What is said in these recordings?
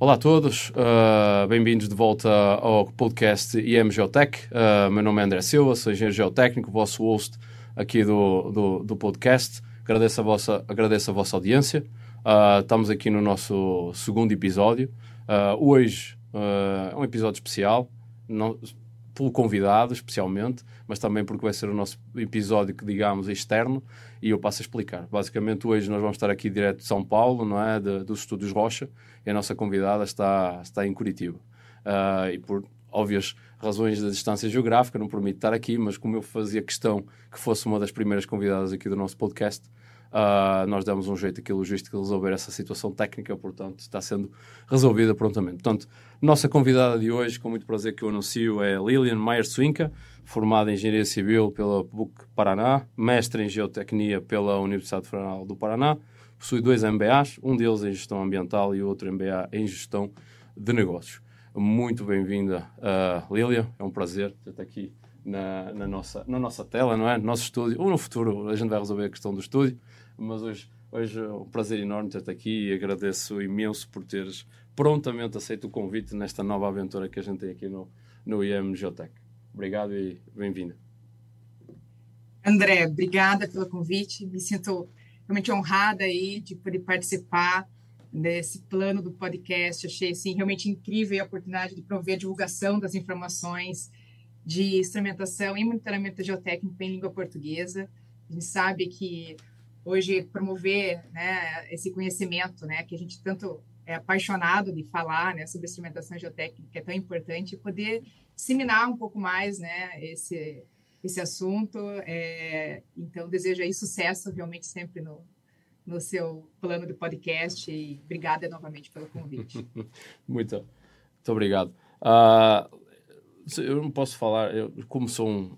Olá a todos, uh, bem-vindos de volta ao podcast IM Geotech. Uh, meu nome é André Silva, sou engenheiro geotécnico, vosso host aqui do, do, do podcast. Agradeço a vossa, agradeço a vossa audiência. Uh, estamos aqui no nosso segundo episódio. hoje é um episódio especial, não, pelo convidado especialmente, mas também porque vai ser o nosso episódio que digamos externo e eu passo a explicar. Basicamente, hoje nós vamos estar aqui direto de São Paulo, não é? De, dos Estúdios Rocha, e a nossa convidada está, está em Curitiba. Uh, e por óbvias razões da distância geográfica, não permite estar aqui, mas como eu fazia questão que fosse uma das primeiras convidadas aqui do nosso podcast, Uh, nós demos um jeito aqui logístico de resolver essa situação técnica, portanto, está sendo resolvida prontamente. Portanto, nossa convidada de hoje, com muito prazer que eu anuncio, é Lilian Maier-Swinka, formada em Engenharia Civil pela PUC Paraná, mestre em Geotecnia pela Universidade Federal do Paraná, possui dois MBAs, um deles em Gestão Ambiental e outro MBA em Gestão de Negócios. Muito bem-vinda, uh, Lilian, é um prazer ter-te aqui na, na, nossa, na nossa tela, não é? No nosso estúdio, ou no futuro a gente vai resolver a questão do estúdio, mas hoje, hoje é um prazer enorme ter-te aqui e agradeço imenso por teres prontamente aceito o convite nesta nova aventura que a gente tem aqui no, no IEM Geotech. Obrigado e bem-vinda. André, obrigada pelo convite. Me sinto realmente honrada aí de poder participar desse plano do podcast. Achei assim, realmente incrível a oportunidade de prover a divulgação das informações de instrumentação e monitoramento geotécnico em língua portuguesa. A gente sabe que hoje promover né, esse conhecimento, né, que a gente tanto é apaixonado de falar né, sobre instrumentação geotécnica, é tão importante poder disseminar um pouco mais né, esse, esse assunto. É, então, desejo aí sucesso realmente sempre no, no seu plano de podcast e obrigada novamente pelo convite. muito, muito obrigado. Uh, eu não posso falar, eu, como sou um,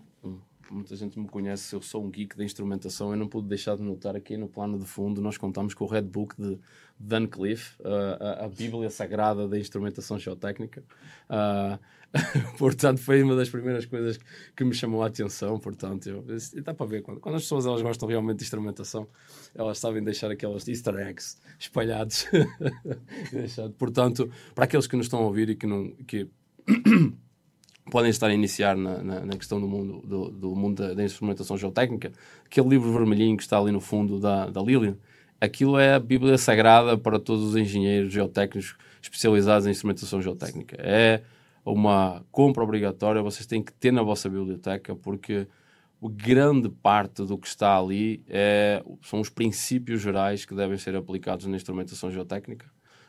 muita gente me conhece, eu sou um geek da instrumentação, eu não pude deixar de notar aqui no plano de fundo, nós contamos com o Red Book de Dan Cliff, uh, a, a, Bíblia Sagrada da Instrumentação Geotécnica. Uh, portanto, foi uma das primeiras coisas que me chamou a atenção. Portanto, eu, dá para ver, quando, quando as pessoas elas gostam realmente de instrumentação, elas sabem deixar aquelas easter eggs espalhados. portanto, para aqueles que nos estão a ouvir e que não... Que podem estar a iniciar na, na, na questão do mundo, do, do mundo da, da, instrumentação geotécnica, aquele livro vermelhinho que está ali no fundo da, da Lilian, aquilo é a Bíblia Sagrada para todos os engenheiros geotécnicos especializados em instrumentação geotécnica. É uma compra obrigatória, vocês têm que ter na vossa biblioteca, porque grande parte do que está ali é, são os princípios gerais que devem ser aplicados na instrumentação geotécnica.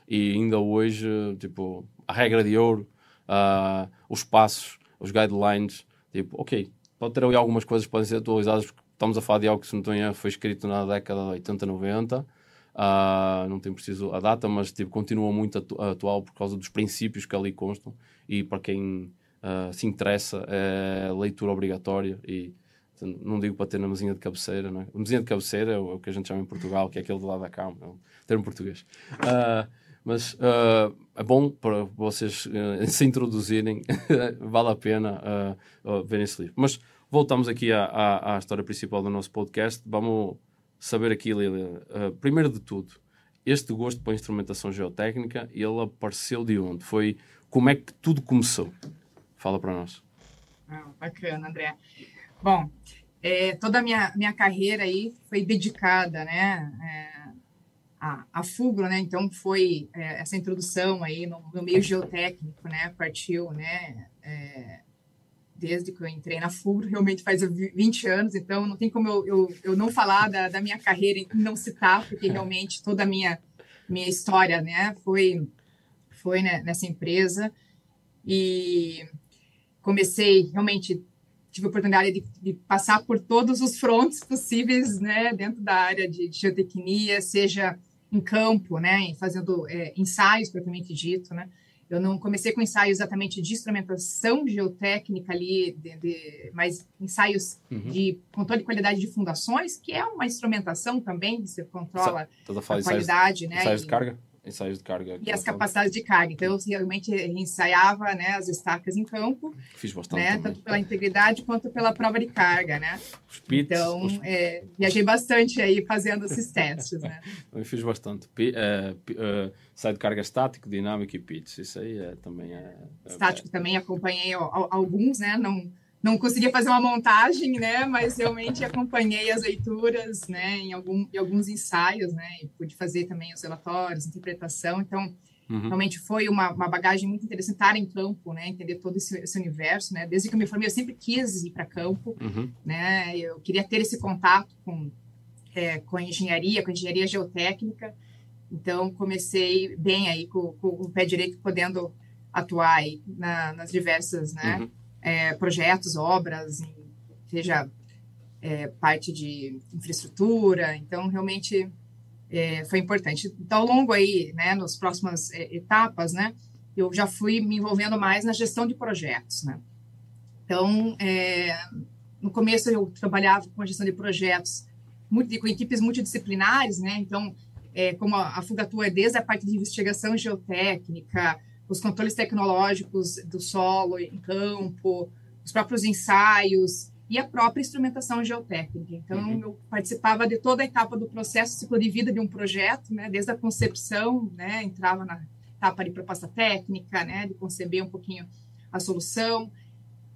E ainda hoje, tipo, a regra de ouro uh, os passos, os guidelines. Tipo, ok, pode ter ali algumas coisas que podem ser atualizadas, porque estamos a falar de algo que, se não erro, foi escrito na década de 80, 90. Uh, não tem preciso a data, mas tipo, continua muito atu atual por causa dos princípios que ali constam. E para quem uh, se interessa, é leitura obrigatória. E não digo para ter na mesinha de cabeceira, não é? A mesinha de cabeceira é o, é o, que a gente chama em Portugal, que é aquele do lado da cama, é um termo português. Uh, mas uh, é bom para vocês uh, se introduzirem, vale a pena uh, verem esse livro. Mas voltamos aqui à, à, à, história principal do nosso podcast. Vamos saber aqui, Lilia, primeiro de tudo, este gosto para a instrumentação geotécnica, ele apareceu de onde? Foi como é que tudo começou? Fala para nós. Ah, bacana, André. Bom, é, toda a minha, minha carreira aí foi dedicada, né? É, a, a Fugro, né? Então foi é, essa introdução aí no, no, meio geotécnico, né? Partiu, né? É, desde que eu entrei na Fugro, realmente faz 20 anos, então não tem como eu, eu, eu não falar da, da minha carreira e não citar, porque realmente toda a minha, minha história, né? Foi, foi né, nessa empresa e comecei realmente tive a oportunidade de, de, passar por todos os frontes possíveis, né, dentro da área de, de geotecnia, seja em campo, né, fazendo é, ensaios propriamente dito, né. Eu não comecei com ensaios exatamente de instrumentação geotécnica ali, de, de, mas ensaios uhum. de controle de qualidade de fundações, que é uma instrumentação também, você controla a qualidade, ensaios, né? Ensaios de carga? Ensaios de carga. E as capacidades de carga. Então, eu realmente ensaiava né, as estacas em campo. Fiz bastante. Né, tanto pela integridade quanto pela prova de carga, né? Os pits, então, os... É, viajei bastante aí fazendo esses testes, né? eu fiz bastante. P, uh, uh, sai de carga estático, dinâmico e pits. Isso aí é, também é... é estático é, também acompanhei alguns, né? Não não conseguia fazer uma montagem, né? Mas realmente acompanhei as leituras, né? Em, algum, em alguns ensaios, né? E pude fazer também os relatórios, interpretação. Então, uhum. realmente foi uma, uma, bagagem muito interessante estar em campo, né? Entender todo esse, esse universo, né? Desde que eu me formei, eu sempre quis ir para campo, uhum. né? Eu queria ter esse contato com é, com a engenharia, com a engenharia geotécnica. Então, comecei bem aí com, com o pé direito, podendo atuar aí na, nas diversas, né? Uhum é, projetos, obras, em, seja é, parte de infraestrutura. Então, realmente é, foi importante. Então, ao longo aí, né, nas próximas é, etapas, né, eu já fui me envolvendo mais na gestão de projetos, né. Então, é, no começo eu trabalhava com a gestão de projetos muito, com equipes multidisciplinares, né, então, é, como a, a Fugatua é desde a parte de investigação geotécnica, os controles tecnológicos do solo em campo, os próprios ensaios e a própria instrumentação geotécnica. Então, uhum. eu participava de toda a etapa do processo ciclo de vida de um projeto, né, desde a concepção, né, entrava na etapa de proposta técnica, né, de conceber um pouquinho a solução,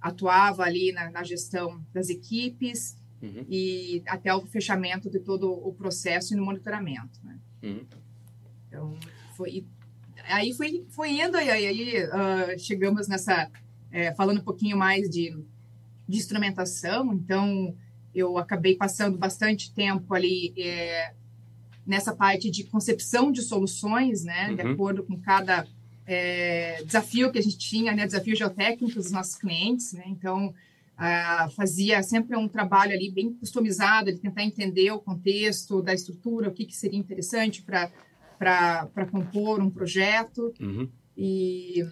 atuava ali na, na gestão das equipes uhum. e até o fechamento de todo o processo e no monitoramento. Né. Uhum. Então, foi, aí foi, foi indo, e aí, uh, chegamos nessa, é, falando um pouquinho mais de, de instrumentação, então eu acabei passando bastante tempo ali é, nessa parte de concepção de soluções, né, uhum. de acordo com cada é, desafio que a gente tinha, né, desafio geotécnico dos nossos clientes, né, então uh, fazia sempre um trabalho ali bem customizado de tentar entender o contexto da estrutura, o que, que seria interessante para para compor um projeto uhum. e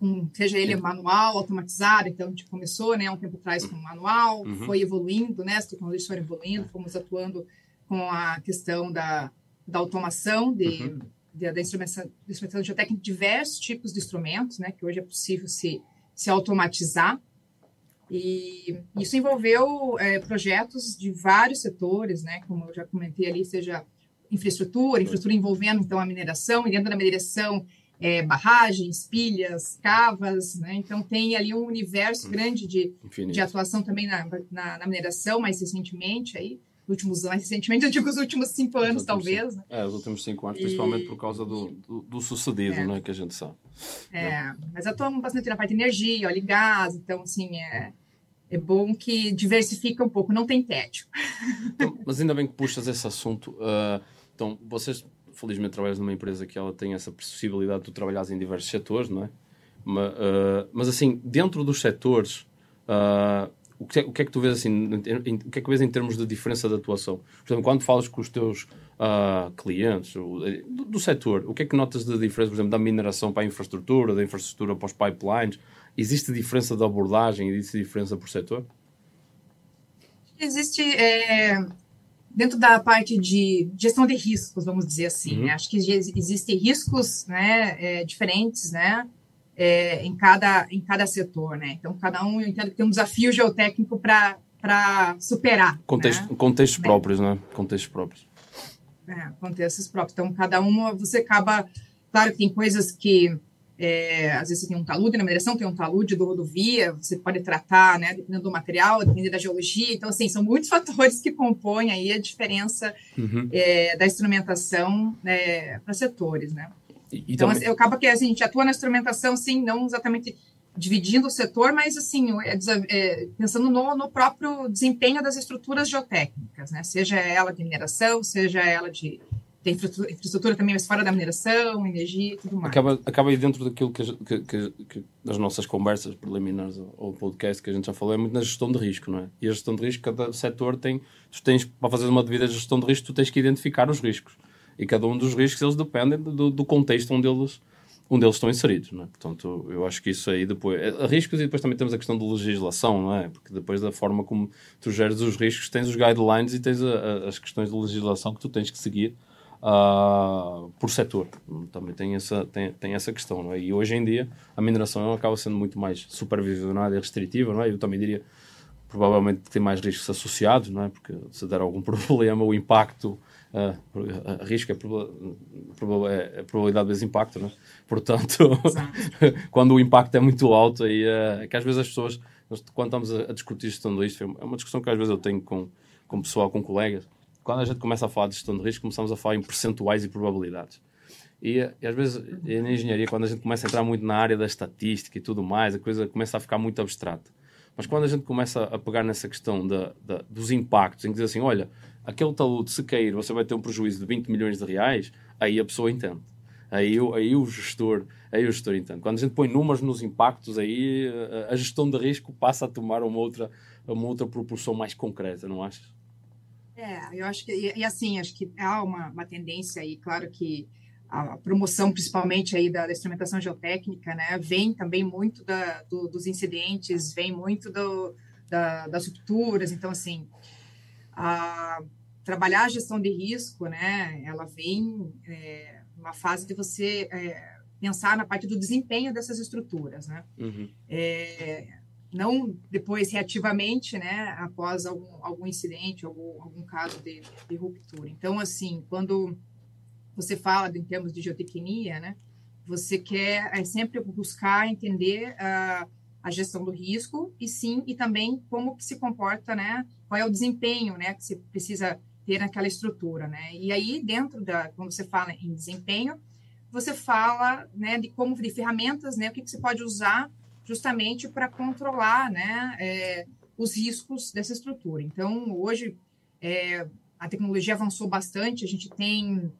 um, seja ele manual, automatizado, então a gente começou, né, um tempo atrás com manual, uhum. foi evoluindo, né, as tecnologias foram evoluindo, fomos atuando com a questão da, da automação de, uhum. de da instrumentação, instrumentação geotécnica, diversos tipos de instrumentos, né, que hoje é possível se, se automatizar, e isso envolveu é, projetos de vários setores, né, como eu já comentei ali, seja infraestrutura, infraestrutura envolvendo então a mineração, e dentro da mineração é, barragens, pilhas, cavas, né? Então tem ali um universo grande de, de atuação também na, na, na, mineração, mais recentemente aí, últimos mais recentemente, eu digo os últimos cinco anos, talvez. Né? É, os últimos cinco anos, e... principalmente por causa do, do, do sucedido, é. né, que a gente sabe. É, é. mas atuamos bastante na parte de energia, óleo e gás, então assim, é, é bom que diversifica um pouco, não tem tédio. Então, mas ainda bem que puxas esse assunto. Uh, então, vocês, felizmente, trabalham numa empresa que ela tem essa possibilidade de tu trabalhares em diversos setores, não é? Mas, uh, mas assim, dentro dos setores, uh, o, que é, o que é que tu vês assim, em, o que é que vês em termos de diferença de atuação? Por exemplo, quando falas com os teus uh, clientes do, do, setor, o que é que notas de diferença, por exemplo, da mineração para a infraestrutura, da infraestrutura para os pipelines? Existe diferença de abordagem? Existe diferença por setor? Existe. É dentro da parte de gestão de riscos, vamos dizer assim, uhum. né? acho que existem riscos né, é, diferentes, né, é, em cada em cada setor, né? Então cada um eu entendo que tem um desafio geotécnico para superar. Contexto, né? Contextos é. próprios, né? Contextos próprios. É, contextos próprios. Então cada uma você acaba, claro que tem coisas que é, às vezes você tem um talude na mineração, tem um talude do rodovia, você pode tratar, né, dependendo do material, dependendo da geologia. Então, assim, são muitos fatores que compõem aí a diferença uhum. é, da instrumentação né, para setores, né? E, então, também... assim, acaba que assim, a gente atua na instrumentação, sim, não exatamente dividindo o setor, mas assim, é, é, pensando no, no, próprio desempenho das estruturas geotécnicas, né? Seja ela de mineração, seja ela de tem infraestrutura também, mas fora da mineração, energia e tudo mais. Acaba, acaba aí dentro daquilo que, que, que, que das nossas conversas preliminares ao podcast que a gente já falou, é muito na gestão de risco, não é? E a gestão de risco, cada setor tem, tu tens, para fazer uma devida gestão de risco, tu tens que identificar os riscos. E cada um dos riscos, eles dependem do, do contexto onde eles, onde eles estão inseridos, não é? Portanto, eu acho que isso aí depois... É, riscos e depois também temos a questão de legislação, não é? Porque depois da forma como tu geres os riscos, tens os guidelines e tens a, a, as questões de legislação que tu tens que seguir uh, por setor. Também tem essa, tem, tem essa questão, não é? E hoje em dia a mineração acaba sendo muito mais supervisionada e restritiva, não é? Eu também diria provavelmente tem mais riscos associados, não é? Porque se der algum problema, o impacto, uh, risco é, é, é probabilidade vezes impacto, não é? Portanto, quando o impacto é muito alto, aí uh, é que às vezes as pessoas, quando estamos a, a discutir de risco, é uma discussão que às vezes eu tenho com, com pessoal, com colegas, quando a gente começa a falar de gestão de risco, começamos a falar em percentuais e probabilidades. E, e, às vezes, na engenharia, quando a gente começa a entrar muito na área da estatística e tudo mais, a coisa começa a ficar muito abstrata. Mas quando a gente começa a pegar nessa questão dos impactos, em que diz assim, olha, aquele talude, se cair, você vai ter um prejuízo de 20 milhões de reais, aí a pessoa entende. Aí, aí o gestor aí o gestor entende. Quando a gente põe números nos impactos, aí a, a gestão de risco passa a tomar uma outra, uma outra proporção mais concreta, não achas? É, eu acho que, e, e, assim, acho que há uma, uma tendência aí, claro que a promoção, principalmente aí da, da instrumentação geotécnica, né, vem também muito da, do, dos incidentes, vem muito do, da, das rupturas, então, assim, a, trabalhar a gestão de risco, né, ela vem é, uma fase de você é, pensar na parte do desempenho dessas estruturas, né, uhum. é, não depois reativamente, né, após algum, algum incidente, algum, algum caso de, de ruptura. Então, assim, quando você fala em termos de geotecnia, né, você quer é, sempre buscar entender a, a gestão do risco e sim, e também como que se comporta, né, qual é o desempenho, né, que você precisa ter naquela estrutura, né, e aí dentro da, quando você fala em desempenho, você fala, né, de como, de ferramentas, né, o que, que você pode usar justamente para controlar né, é, os riscos dessa estrutura. Então, hoje, é, a tecnologia avançou bastante, a gente tem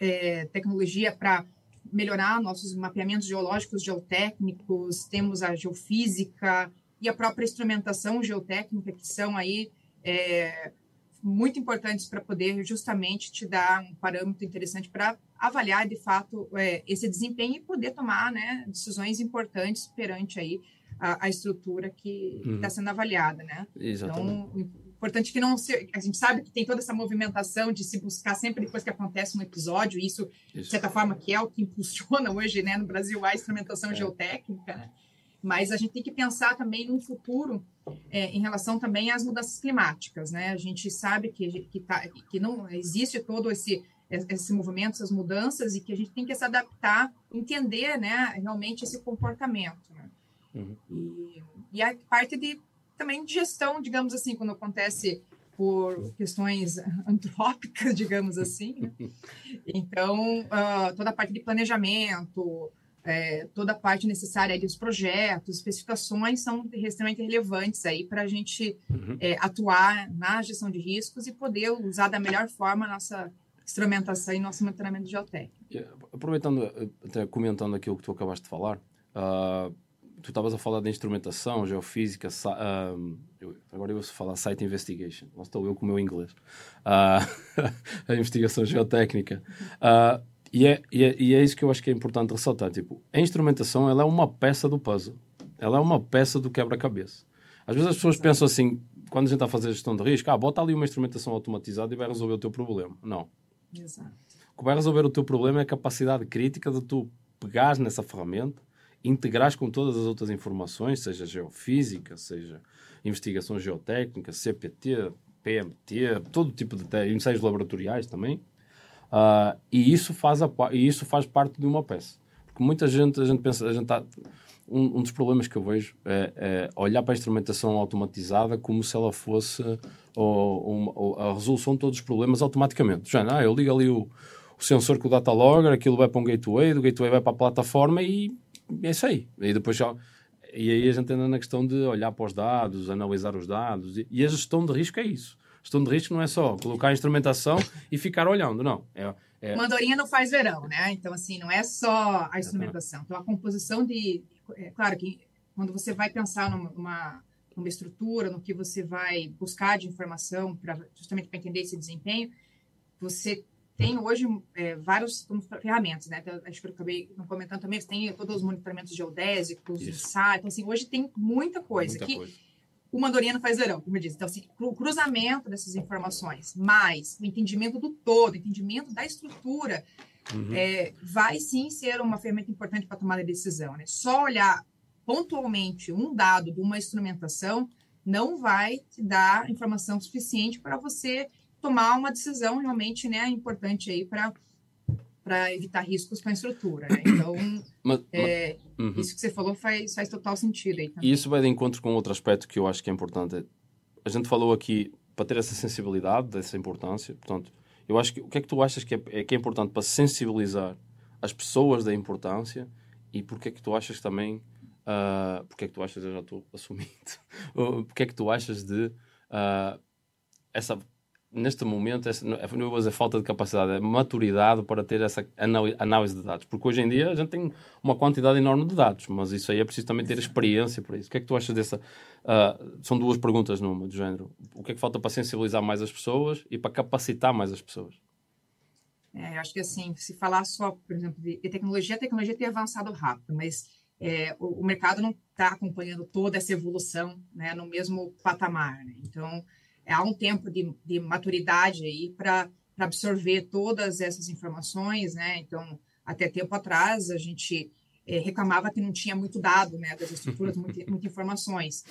é, tecnologia para melhorar nossos mapeamentos geológicos, geotécnicos, temos a geofísica e a própria instrumentação geotécnica, que são aí é, muito importantes para poder justamente te dar um parâmetro interessante para avaliar de fato é, esse desempenho e poder tomar né, decisões importantes perante aí a, a estrutura que está uhum. sendo avaliada, né? Exatamente. Então, importante é que não se, a gente sabe que tem toda essa movimentação de se buscar sempre depois que acontece um episódio, isso, isso. de certa forma que é o que impulsiona hoje, né, no Brasil a instrumentação é. geotécnica, né? Mas a gente tem que pensar também no futuro é, em relação também às mudanças climáticas, né? A gente sabe que, que, tá, que não existe todo esse esse movimento, essas mudanças e que a gente tem que se adaptar, entender, né, realmente esse comportamento. Né? Uhum. E, e a parte de também de gestão, digamos assim, quando acontece por questões antrópicas, digamos assim. Né? Então, uh, toda a parte de planejamento, é, toda a parte necessária dos projetos, especificações são extremamente relevantes aí para a gente uhum. é, atuar na gestão de riscos e poder usar da melhor forma a nossa instrumentação e nosso monitoramento geotécnico. Aproveitando, até comentando aquilo que tu acabaste de falar, uh, tu estavas a falar de instrumentação, geofísica, uh, eu, agora eu vou falar site investigation, lá estou eu com o meu inglês, uh, a investigação geotécnica. Uh, e é, e, é, e é isso que eu acho que é importante ressaltar. Tipo, a instrumentação ela é uma peça do puzzle. Ela é uma peça do quebra-cabeça. Às vezes as pessoas pensam assim, quando a gente está a fazer gestão de risco, ah, bota ali uma instrumentação automatizada e vai resolver o teu problema. Não. Exato. O que vai resolver o teu problema é a capacidade crítica de tu pegares nessa ferramenta, integrares com todas as outras informações, seja geofísica, seja investigação geotécnica, CPT, PMT, todo tipo de ensaios laboratoriais também, Uh, e, isso faz a, isso faz parte de uma peça. Porque muita gente, a gente pensa, a gente tá, um, um, dos problemas que eu vejo é, é, olhar para a instrumentação automatizada como se ela fosse ou, ou, a resolução de todos os problemas automaticamente. Já, ah, eu ligo ali o, o sensor com o data logger, aquilo vai para um gateway, do gateway vai para a plataforma e é isso aí. E depois já, e aí a gente anda na questão de olhar para os dados, analisar os dados, e, e a gestão de risco é isso. Gestão de risco não é só colocar a instrumentação e ficar olhando, não. É, é... Mandorinha não faz verão, né? Então, assim, não é só a instrumentação. Então, a composição de... É claro que quando você vai pensar numa, numa estrutura, no que você vai buscar de informação, pra, justamente para entender esse desempenho, você tem hoje é, várias ferramentas, né? Então, acho que eu acabei comentando também, você tem todos os monitoramentos geodésicos, SAR, então assim, hoje tem muita coisa. Muita que, coisa uma andorinha não faz verão, como eu disse. Então, assim, o cruzamento dessas informações, mais o entendimento do todo, o entendimento da estrutura, uhum. é, vai sim ser uma ferramenta importante para tomar a decisão. Né? Só olhar pontualmente um dado de uma instrumentação não vai te dar informação suficiente para você tomar uma decisão realmente né, importante aí para para evitar riscos com a estrutura. Né? Então, mas, é, mas, uhum. isso que você falou faz, faz total sentido. Aí E isso vai de encontro com outro aspecto que eu acho que é importante. A gente falou aqui para ter essa sensibilidade, dessa importância. Portanto, eu acho que o que é que tu achas que é, é que é importante para sensibilizar as pessoas da importância e porque é que tu achas também uh, porque é que tu achas, eu já estou assumindo, porque é que tu achas de uh, essa neste momento, não é a falta de capacidade, é maturidade para ter essa análise de dados. Porque hoje em dia a gente tem uma quantidade enorme de dados, mas isso aí é preciso também ter experiência para isso. O que é que tu achas dessa? Uh, são duas perguntas numa, do género. O que é que falta para sensibilizar mais as pessoas e para capacitar mais as pessoas? É, eu acho que assim, se falar só, por exemplo, de, tecnologia, a tecnologia tem avançado rápido, mas é, o, o, mercado não está acompanhando toda essa evolução né, no mesmo patamar. Né? Então, há um tempo de, de maturidade aí para absorver todas essas informações, né? Então, até tempo atrás, a gente é, reclamava que não tinha muito dado, né? Das estruturas, muitas muita informações.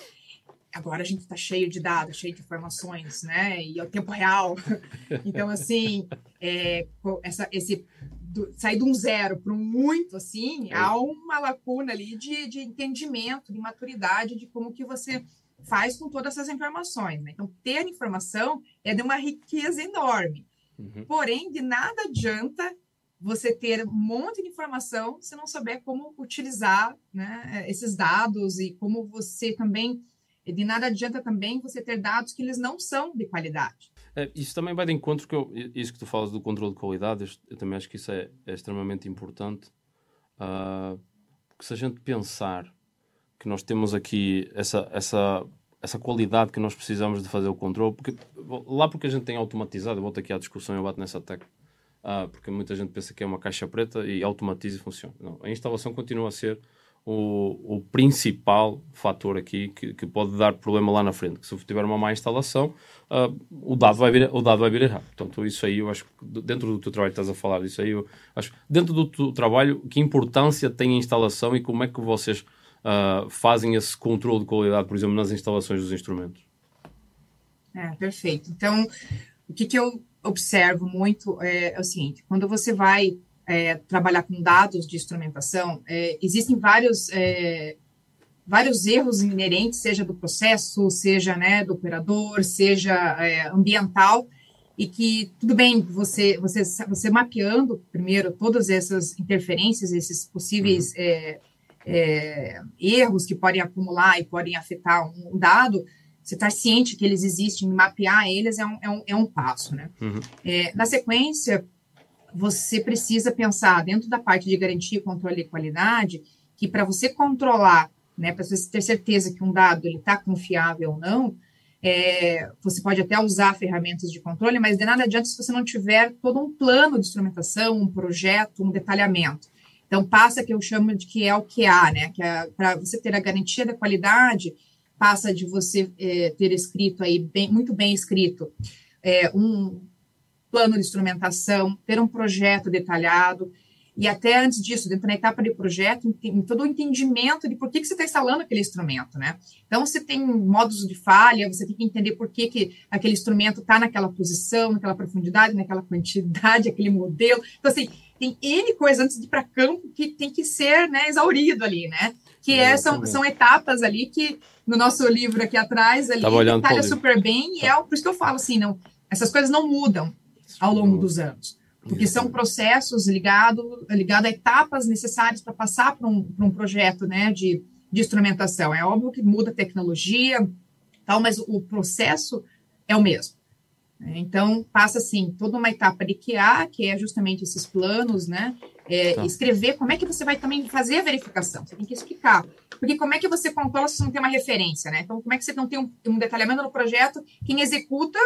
Agora a gente está cheio de dados, cheio de informações, né? E é o tempo real. Então, assim, é, essa, esse do, sair de um zero para um muito, assim, é. há uma lacuna ali de, de entendimento, de maturidade de como que você faz com todas essas informações. Né? Então, ter informação é de uma riqueza enorme. Uhum. Porém, de nada adianta você ter um monte de informação se não souber como utilizar né, esses dados e como você também. De nada adianta também você ter dados que eles não são de qualidade. É, isso também vai de encontro que eu, isso que tu falas do controle de qualidade, eu, eu também acho que isso é, é extremamente importante. Uh, porque se a gente pensar que nós temos aqui essa, essa, essa qualidade que nós precisamos de fazer o controle, porque lá porque a gente tem automatizado, eu volto aqui à discussão, eu bato nessa tecla, ah, porque muita gente pensa que é uma caixa preta e automatiza e funciona. Não, a instalação continua a ser o, o principal fator aqui que, que, pode dar problema lá na frente. Que se tiver uma má instalação, uh, o, dado vai vir, o dado vai vir errado. Portanto, isso aí eu acho que dentro do teu trabalho estás a falar disso aí, eu acho dentro do teu trabalho, que importância tem a instalação e como é que vocês uh, fazem esse controle de qualidade, por exemplo, nas instalações dos instrumentos? É, perfeito. Então, o que, que eu observo muito é, é o seguinte: quando você vai é, trabalhar com dados de instrumentação, é, existem vários, é, vários erros inerentes, seja do processo, seja né, do operador, seja é, ambiental, e que tudo bem, você, você, você mapeando primeiro todas essas interferências, esses possíveis uhum. é, é, erros que podem acumular e podem afetar um dado, você está ciente que eles existem, mapear eles é um, é um, é um passo. Né? Uhum. É, na sequência, você precisa pensar dentro da parte de garantia, controle e qualidade, que para você controlar, né, para você ter certeza que um dado está confiável ou não, é, você pode até usar ferramentas de controle, mas de nada adianta se você não tiver todo um plano de instrumentação, um projeto, um detalhamento. Então, passa que eu chamo de que é o QA, né? Que é, para você ter a garantia da qualidade, passa de você é, ter escrito aí, bem, muito bem escrito, é, um plano de instrumentação, ter um projeto detalhado, e até antes disso, dentro da etapa de projeto, em todo o entendimento de por que, que você está instalando aquele instrumento, né? Então, você tem modos de falha, você tem que entender por que, que aquele instrumento está naquela posição, naquela profundidade, naquela quantidade, aquele modelo. Então, assim, tem N coisas antes de ir para campo que tem que ser né, exaurido ali, né? Que é, são, são etapas ali que no nosso livro aqui atrás ali detalha super bem e é por isso que eu falo assim, não, essas coisas não mudam ao longo dos anos, porque são processos ligados ligado a etapas necessárias para passar para um, um projeto né, de, de instrumentação. É óbvio que muda a tecnologia, tal, mas o processo é o mesmo. Então, passa assim, toda uma etapa de QA, que é justamente esses planos, né? É, tá. Escrever como é que você vai também fazer a verificação, você tem que explicar. Porque como é que você controla se você não tem uma referência, né? Então, como é que você não tem um, um detalhamento no projeto, quem executa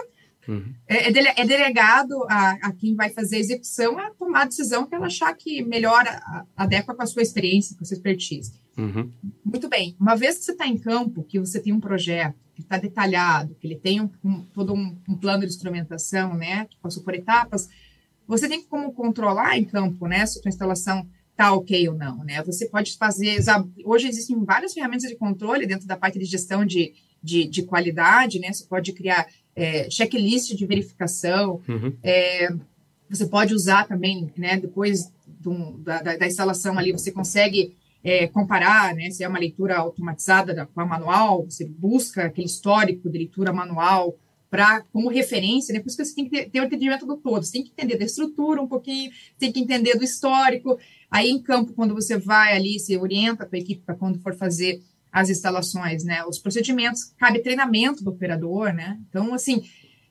Uhum. É, é, dele, é, delegado a, a, quem vai fazer a execução a tomar a decisão que ela achar que melhora, adequa com a sua experiência, com a sua expertise. Uhum. Muito bem. Uma vez que você está em campo, que você tem um projeto que está detalhado, que ele tem um, um, todo um, um, plano de instrumentação, né, que passou por etapas, você tem como controlar em campo, né, se a sua instalação está ok ou não, né? Você pode fazer. Hoje existem várias ferramentas de controle dentro da parte de gestão de, de, de qualidade, né? Você pode criar é, checklist de verificação. Uhum. É, você pode usar também, né? Depois do, da, da, instalação ali, você consegue é, comparar, né? Se é uma leitura automatizada da, com a manual, você busca aquele histórico de leitura manual para como referência, né? Por isso que você tem que ter, ter o entendimento do todo, você tem que entender da estrutura um pouquinho, tem que entender do histórico. Aí em campo, quando você vai ali, você orienta a tua equipe para quando for fazer as instalações, né? Os procedimentos, cabe treinamento do operador, né? Então, assim,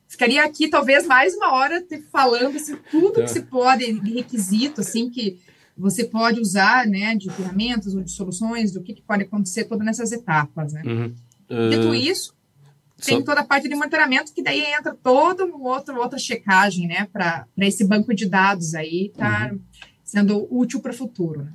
ficaria aqui talvez mais uma hora falando assim, tudo que se pode, de requisito, assim, que você pode usar, né, de ferramentas ou de soluções, do que, que pode acontecer todas nessas etapas, né? Uhum. Uh... Dito isso, tem toda a parte de monitoramento, que daí entra toda uma outra, outra checagem, né, para esse banco de dados aí, tá uhum. sendo útil para o futuro, né?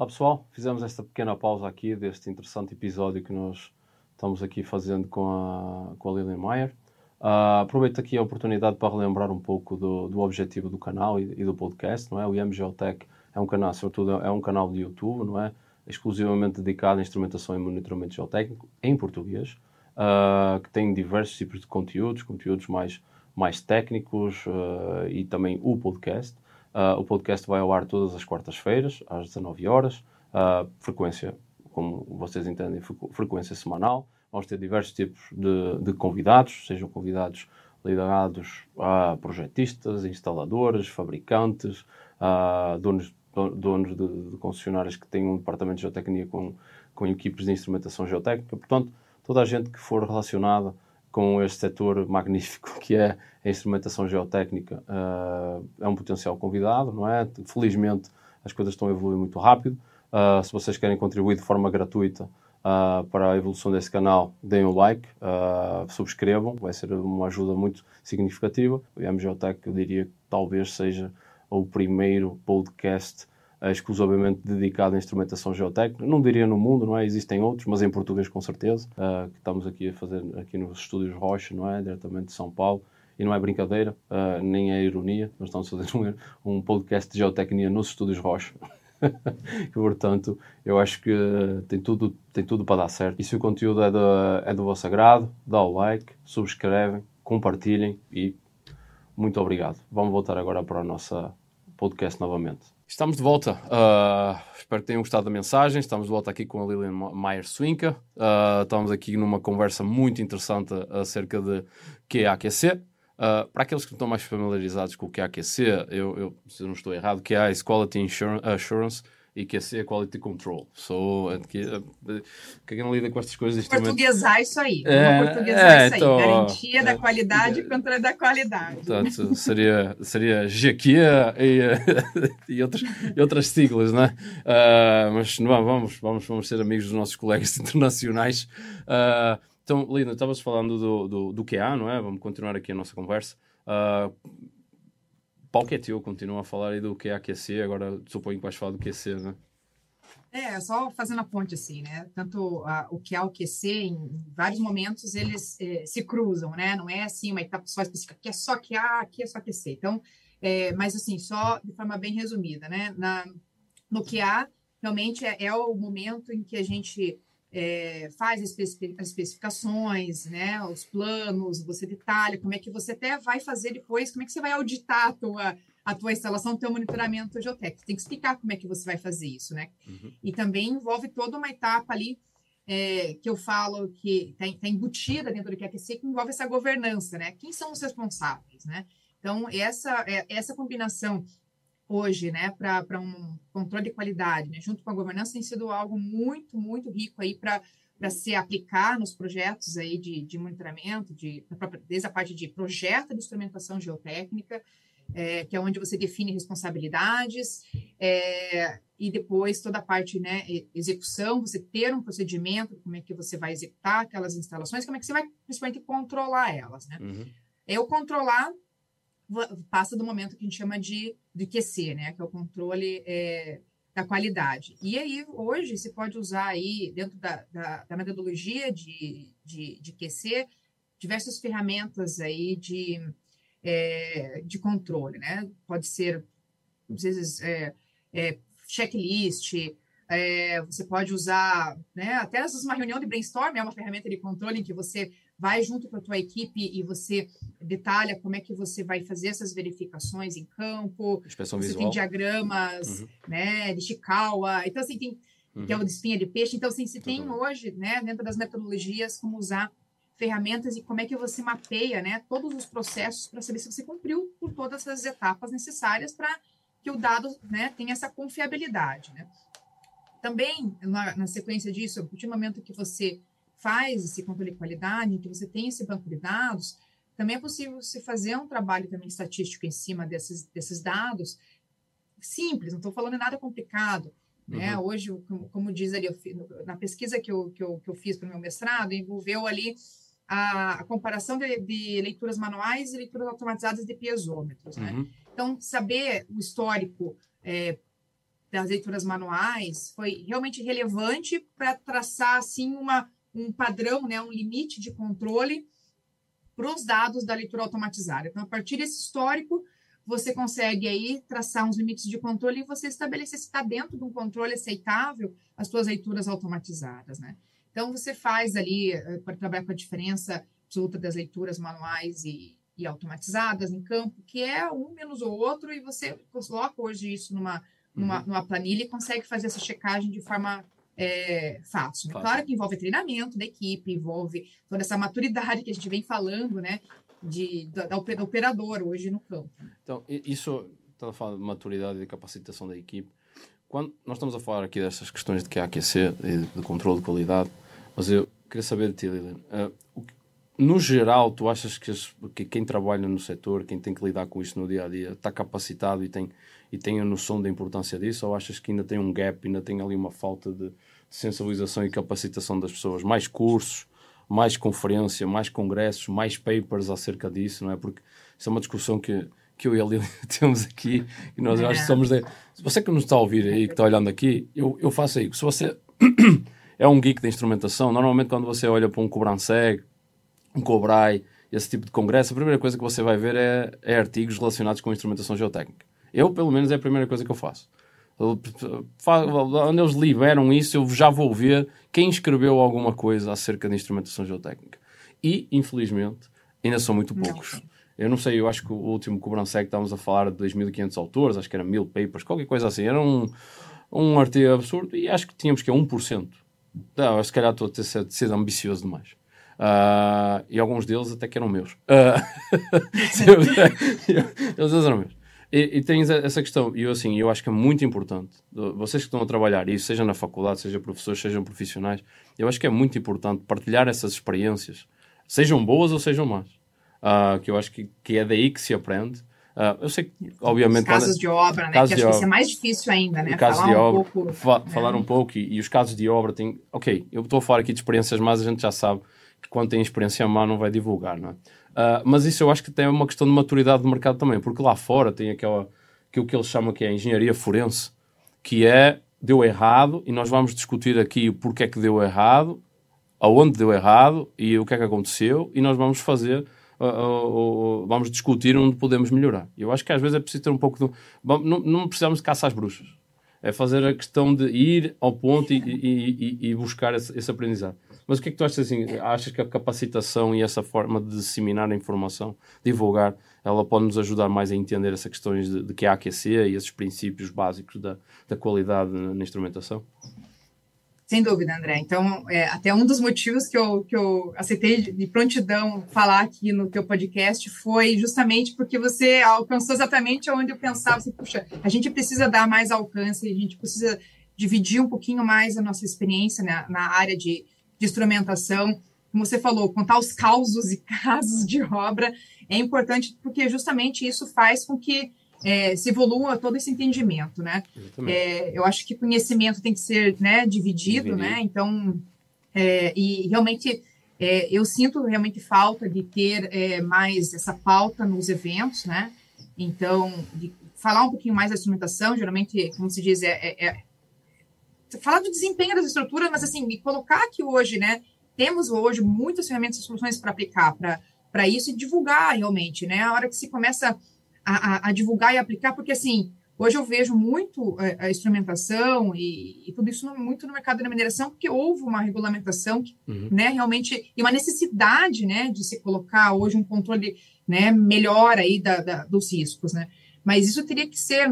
Olá pessoal, fizemos esta pequena pausa aqui deste interessante episódio que nós estamos aqui fazendo com a, com a Lilian Mayer. Uh, aproveito aqui a oportunidade para relembrar um pouco do, do objetivo do canal e, e, do podcast, não é? O IM Geotech é um canal, sobretudo é um canal de YouTube, não é? Exclusivamente dedicado à instrumentação e monitoramento geotécnico em português, uh, que tem diversos tipos de conteúdos, conteúdos mais, mais técnicos uh, e também o podcast. Uh, o podcast vai ao ar todas as quartas-feiras, às 19 horas. Uh, frequência, como vocês entendem, frequência semanal. Vamos ter diversos tipos de, de convidados, sejam convidados ligados a projetistas, instaladores, fabricantes, uh, donos, donos de, de, concessionárias que têm um departamento de geotecnia com, com equipes de instrumentação geotécnica. Portanto, toda a gente que for relacionada com este setor magnífico que é a instrumentação geotécnica, uh, é um potencial convidado, não é? Felizmente as coisas estão a evoluir muito rápido. Uh, se vocês querem contribuir de forma gratuita uh, para a evolução desse canal, deem um like, subscrevam, vai ser uma ajuda muito significativa. O MGeotech, eu diria que talvez seja o primeiro podcast exclusivamente dedicado à instrumentação geotécnica. Não diria no mundo, não é? Existem outros, mas em português com certeza, uh, que estamos aqui a fazer aqui nos estúdios Rocha, não é? Diretamente de São Paulo. E não é brincadeira, uh, nem é ironia, nós estamos a fazer um, um podcast de geotecnia nos estúdios Rocha. portanto, eu acho que tem tudo, tem tudo para dar certo. E se o conteúdo é do, é do vosso agrado, dá o like, subscrevem, compartilhem e muito obrigado. Vamos voltar agora para o nosso podcast novamente. Estamos de volta. Uh, espero que tenham gostado da mensagem. Estamos de volta aqui com a Lilian Maier Swinka. Uh, estamos aqui numa conversa muito interessante acerca de aquecer. Uh, para aqueles que não estão mais familiarizados com o aquecer, eu, eu, se não estou errado, que é a Quality Assurance e que é Quality Control. So, que, quem não lida com estas coisas... Portuguesar isso aí. É, portuguesar é, isso então, aí. Garantia é, da qualidade é, contra da qualidade. Portanto, seria, seria GQIA e, e, outras, e outras siglas, né? Uh, mas não, vamos, vamos, vamos ser amigos dos nossos colegas internacionais. Uh, então, Lina, estavas falando do, do, do QA, não é? Vamos continuar aqui a nossa conversa. Uh, eu continuo a falar aí do que é aquecer, agora suponho que vais falar do QC, né? É, só fazendo a ponte assim, né? Tanto a, o que é QC, em vários momentos eles é, se cruzam, né? Não é assim uma etapa só específica, que é só QA, aqui é só QC. Então, é, mas assim, só de forma bem resumida, né? Na, no QA, realmente é, é o momento em que a gente é, faz as especificações, né, os planos, você detalha como é que você até vai fazer depois, como é que você vai auditar a tua, a tua instalação, o teu monitoramento geotécnico. Tem que explicar como é que você vai fazer isso, né? Uhum. E também envolve toda uma etapa ali é, que eu falo que está tá embutida dentro do QAQC, que envolve essa governança, né? Quem são os responsáveis, né? Então, essa, é, essa combinação hoje, né, para um controle de qualidade, né, junto com a governança, tem sido algo muito, muito rico aí para para se aplicar nos projetos aí de, de monitoramento, de, desde a parte de projeto de instrumentação geotécnica, é, que é onde você define responsabilidades, é, e depois toda a parte, né, execução, você ter um procedimento, como é que você vai executar aquelas instalações, como é que você vai, principalmente, controlar elas, né? Uhum. Eu controlar passa do momento que a gente chama de, de QC, né, que é o controle é, da qualidade. E aí, hoje, você pode usar aí, dentro da, da, da metodologia de, de, de QC, diversas ferramentas aí de, é, de controle, né? Pode ser, às vezes, é, é, checklist, é, você pode usar, né? Até essas uma reunião de brainstorm é uma ferramenta de controle em que você vai junto com a tua equipe e você detalha como é que você vai fazer essas verificações em campo. Inspeção você visual. tem diagramas, uhum. né, de Chikawa. Então, assim, tem, uhum. que é o de espinha de peixe. Então, assim, se tem hoje, né, dentro das metodologias, como usar ferramentas e como é que você mapeia, né, todos os processos para saber se você cumpriu por todas as etapas necessárias para que o dado, né, tenha essa confiabilidade, né. Também, na, na sequência disso, a partir do momento que você faz esse controle de qualidade, que você tem esse banco de dados, também é possível você fazer um trabalho também estatístico em cima desses, desses dados, simples, não estou falando nada complicado. Né? Uhum. Hoje, como, como, diz ali, na pesquisa que eu, que eu, que eu fiz para o meu mestrado, envolveu ali a, a comparação de, de, leituras manuais e leituras automatizadas de piezômetros. Né? Uhum. Então, saber o histórico é, das leituras manuais foi realmente relevante para traçar assim uma um padrão, né, um limite de controle para os dados da leitura automatizada. Então, a partir desse histórico, você consegue aí traçar uns limites de controle e você estabelecer se está dentro de um controle aceitável as suas leituras automatizadas, né? Então, você faz ali, eh, para trabalhar com a diferença absoluta das leituras manuais e, e automatizadas em campo, que é um menos o outro, e você coloca hoje isso numa, numa, uhum. numa planilha e consegue fazer essa checagem de forma é, fácil. Né? Claro que envolve treinamento da equipe, envolve toda essa maturidade que a gente vem falando, né? De, da, da operador hoje no campo. Então, isso, estamos a falar de maturidade e capacitação da equipe. Quando nós estamos a falar aqui dessas questões de QAQC e de controle de qualidade, mas eu queria saber de ti, Lilian, uh, no geral, tu achas que, as, que, quem trabalha no setor, quem tem que lidar com isso no dia a dia, está capacitado e tem, e tem a noção da importância disso? Ou achas que ainda tem um gap, ainda tem ali uma falta de, sensibilização e capacitação das pessoas, mais cursos, mais conferência, mais congressos, mais papers acerca disso, não é? Porque isso é uma discussão que, que eu e a Lili temos aqui e nós acho que somos de... Se você que nos está a ouvir aí, que está olhando aqui, eu, eu faço aí. Se você é um geek da instrumentação, normalmente quando você olha para um Cobranseg, um Cobrai, esse tipo de congresso, a primeira coisa que você vai ver é, é artigos relacionados com instrumentação geotécnica. Eu, pelo menos, é a primeira coisa que eu faço onde eles liberam isso, eu já vou ver quem escreveu alguma coisa acerca de instrumentação geotécnica. E, infelizmente, ainda são muito poucos. Não. Eu não sei, eu acho que o último Cobransec estávamos a falar de 2.500 autores, acho que era 1.000 papers, qualquer coisa assim. Era um, um artigo absurdo e acho que tínhamos que é 1%. Não, se calhar estou a ter sido ambicioso demais. Uh, e alguns deles até que eram meus. Uh, eles eram meus. E, e tens essa questão, e eu assim, eu acho que é muito importante, vocês que estão a trabalhar isso, seja na faculdade, seja professores, sejam profissionais, eu acho que é muito importante partilhar essas experiências, sejam boas ou sejam más, uh, que eu acho que, que é daí que se aprende. Uh, eu sei que, obviamente... Os casos de obra, né? Casos que acho que isso é mais difícil ainda, né? Casos falar de um obra, pouco... Fa né? Falar um pouco, e, e, os casos de obra têm... Ok, eu estou a falar aqui de experiências más, a gente já sabe que quando tem experiência má não vai divulgar, não é? Uh, mas isso eu acho que tem uma questão de maturidade do mercado também, porque lá fora tem aquela, aquilo que eles chamam que é engenharia forense, que é deu errado e nós vamos discutir aqui o porquê que deu errado, aonde deu errado e o que é que aconteceu e nós vamos fazer, uh, uh, vamos discutir onde podemos melhorar. Eu acho que às vezes é preciso ter um pouco de... Não, não precisamos de caçar as bruxas. É fazer a questão de ir ao ponto e, e, e, e buscar esse, esse aprendizado. Mas o que é que tu achas assim? Achas que a capacitação e essa forma de disseminar a informação, divulgar, ela pode nos ajudar mais a entender essas questões de, de que há AQC e esses princípios básicos da, da qualidade na, na instrumentação? Sem dúvida, André. Então, é, até um dos motivos que eu, que eu aceitei de prontidão falar aqui no teu podcast foi justamente porque você alcançou exatamente onde eu pensava, assim, puxa, a gente precisa dar mais alcance, a gente precisa dividir um pouquinho mais a nossa experiência na, na área de, de instrumentação. Como você falou, contar os causos e casos de obra é importante porque justamente isso faz com que é, se evolua todo esse entendimento, né? É, eu acho que conhecimento tem que ser né, dividido, né? Então, é, e realmente é, eu sinto realmente falta de ter é, mais essa pauta nos eventos, né? Então, de falar um pouquinho mais da instrumentação, geralmente, como se diz, é, é falar do desempenho das estruturas, mas assim, colocar que hoje, né? Temos hoje muitas ferramentas e soluções para aplicar para isso e divulgar realmente, né? A hora que se começa a, a, divulgar e aplicar, porque assim, hoje eu vejo muito a, é, a instrumentação e, e, tudo isso no, muito no mercado da mineração, porque houve uma regulamentação, que, uhum. né, realmente, e uma necessidade, né, de se colocar hoje um controle, né, melhor aí da, da dos riscos, né, mas isso teria que ser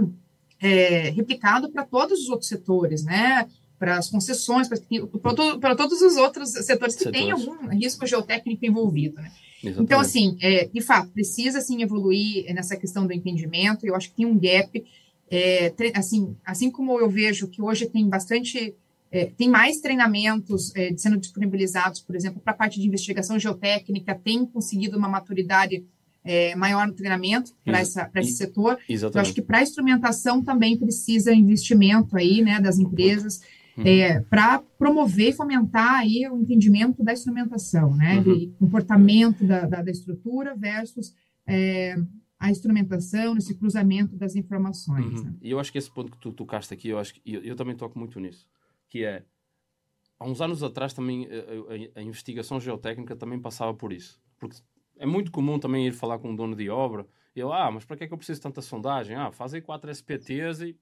é, replicado para todos os outros setores, né, para as concessões, para todos os outros setores que setores. têm algum risco geotécnico envolvido, né. Exatamente. Então, assim, é, de fato, precisa, assim, evoluir nessa questão do entendimento, eu acho que tem um gap, é, assim, assim como eu vejo que hoje tem bastante, é, tem mais treinamentos é, sendo disponibilizados, por exemplo, para a parte de investigação geotécnica, tem conseguido uma maturidade é, maior no treinamento para esse setor. Exatamente. Eu acho que para a instrumentação também precisa investimento aí, né, das empresas, uhum. é, para promover e fomentar aí o entendimento da instrumentação, né, uhum. de comportamento da, da, da estrutura versus é, a instrumentação, esse cruzamento das informações. Uhum. Né? E eu acho que esse ponto que tu tocaste aqui, eu acho que eu, eu também toco muito nisso, que é há uns anos atrás também a, a, a, investigação geotécnica também passava por isso. Porque é muito comum também ir falar com um dono de obra e eu, ah, mas para que é que eu preciso de tanta sondagem? Ah, faz aí quatro SPTs e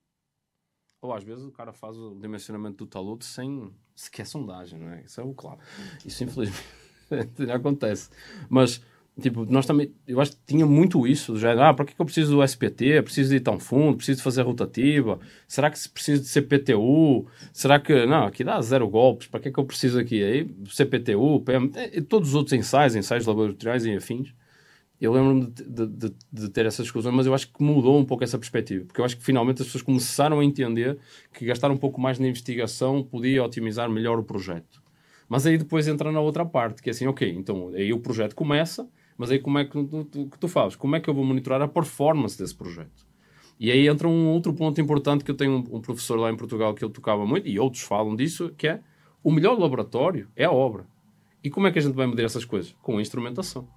ou às vezes o cara faz o dimensionamento do talude sem sequer sondagem, não é? Isso é o claro. Isso infelizmente acontece. Mas, tipo, nós também, eu acho que tinha muito isso, já, ah, para que, que eu preciso do SPT? Preciso ir tão fundo? Preciso fazer rotativa? Será que preciso de CPTU? Será que, não, aqui dá zero golpes, para que que eu preciso aqui? Aí, CPTU, PM, e todos os outros ensaios, ensaios laboratoriais e afins, eu lembro-me de, de, de, de, ter essas discussões, mas eu acho que mudou um pouco essa perspectiva, porque eu acho que finalmente as pessoas começaram a entender que gastar um pouco mais na investigação podia otimizar melhor o projeto. Mas aí depois entra na outra parte, que é assim, ok, então aí o projeto começa, mas aí como é que tu, tu, que tu fazes? Como é que eu vou monitorar a performance desse projeto? E aí entra um outro ponto importante que eu tenho um, um professor lá em Portugal que ele tocava muito, e outros falam disso, que é o melhor laboratório é a obra. E como é que a gente vai medir essas coisas? Com a instrumentação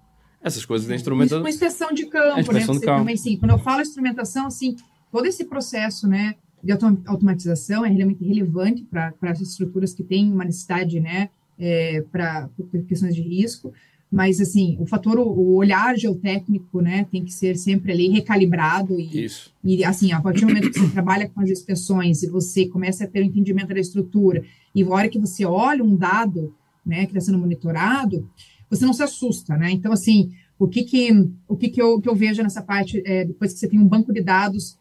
essas coisas da instrumentação. Com inspeção de campo, a inspeção né? De campo. Também, sim. Quando eu falo instrumentação, assim, todo esse processo, né, de automatização é realmente relevante para as estruturas que têm uma necessidade, né, é, para questões de risco, mas, assim, o fator, o olhar geotécnico, né, tem que ser sempre ali recalibrado e, Isso. e assim, a partir do momento que você trabalha com as inspeções e você começa a ter o um entendimento da estrutura e a hora que você olha um dado, né, que está sendo monitorado, você não se assusta, né? Então, assim, o que que, o que, que, eu, que eu vejo nessa parte, é, depois que você tem um banco de dados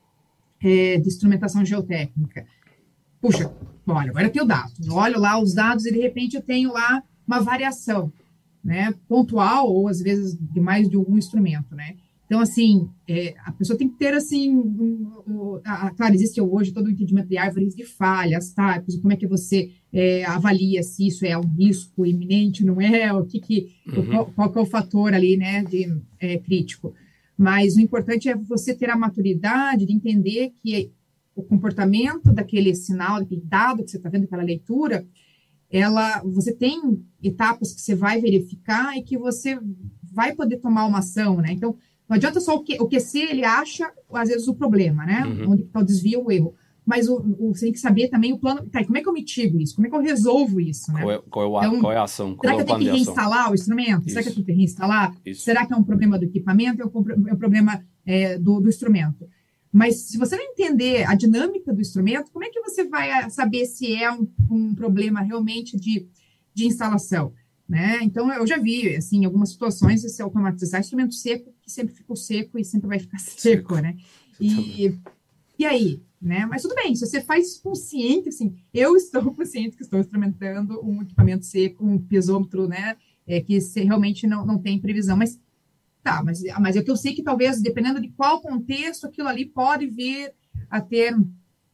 é, de instrumentação geotécnica? Puxa, olha, agora eu tenho dados. Eu olho lá os dados e, de repente, eu tenho lá uma variação, né? Pontual ou, às vezes, de mais de algum instrumento, né? Então, assim, é, a pessoa tem que ter, assim, um, um, a, claro, existe hoje todo o entendimento de árvores de falhas, tá? Como é que você é, avalia se isso é um risco iminente, não é? O que, que uhum. qual, qual que é o fator ali, né, de é, crítico? Mas o importante é você ter a maturidade de entender que o comportamento daquele sinal, daquele dado que você está vendo, aquela leitura, ela, você tem etapas que você vai verificar e que você vai poder tomar uma ação, né? Então, não adianta só o, que, o QC, ele acha, às vezes, o problema, né? Uhum. Onde está o desvio, o erro. Mas o, o, você tem que saber também o plano. Tá, como é que eu mitigo isso? Como é que eu resolvo isso? Né? Qual, é, qual, é, o, então, qual é a ação? Qual será é que eu tenho que reinstalar o instrumento? Isso. Será que eu tenho que reinstalar? Isso. Será que é um problema do equipamento é um problema é, do, do instrumento? Mas se você não entender a dinâmica do instrumento, como é que você vai saber se é um, um problema realmente de, de instalação? Né? Então, eu já vi, assim, algumas situações, se automatizar instrumento seco, que sempre ficou seco e sempre vai ficar seco, né? E, E aí, né? Mas tudo bem, se você faz consciente, assim, eu estou consciente que estou experimentando um equipamento seco, um pisômetro, né? É, que realmente não, não tem previsão, mas tá, mas, mas é que eu sei que talvez, dependendo de qual contexto, aquilo ali pode vir a ter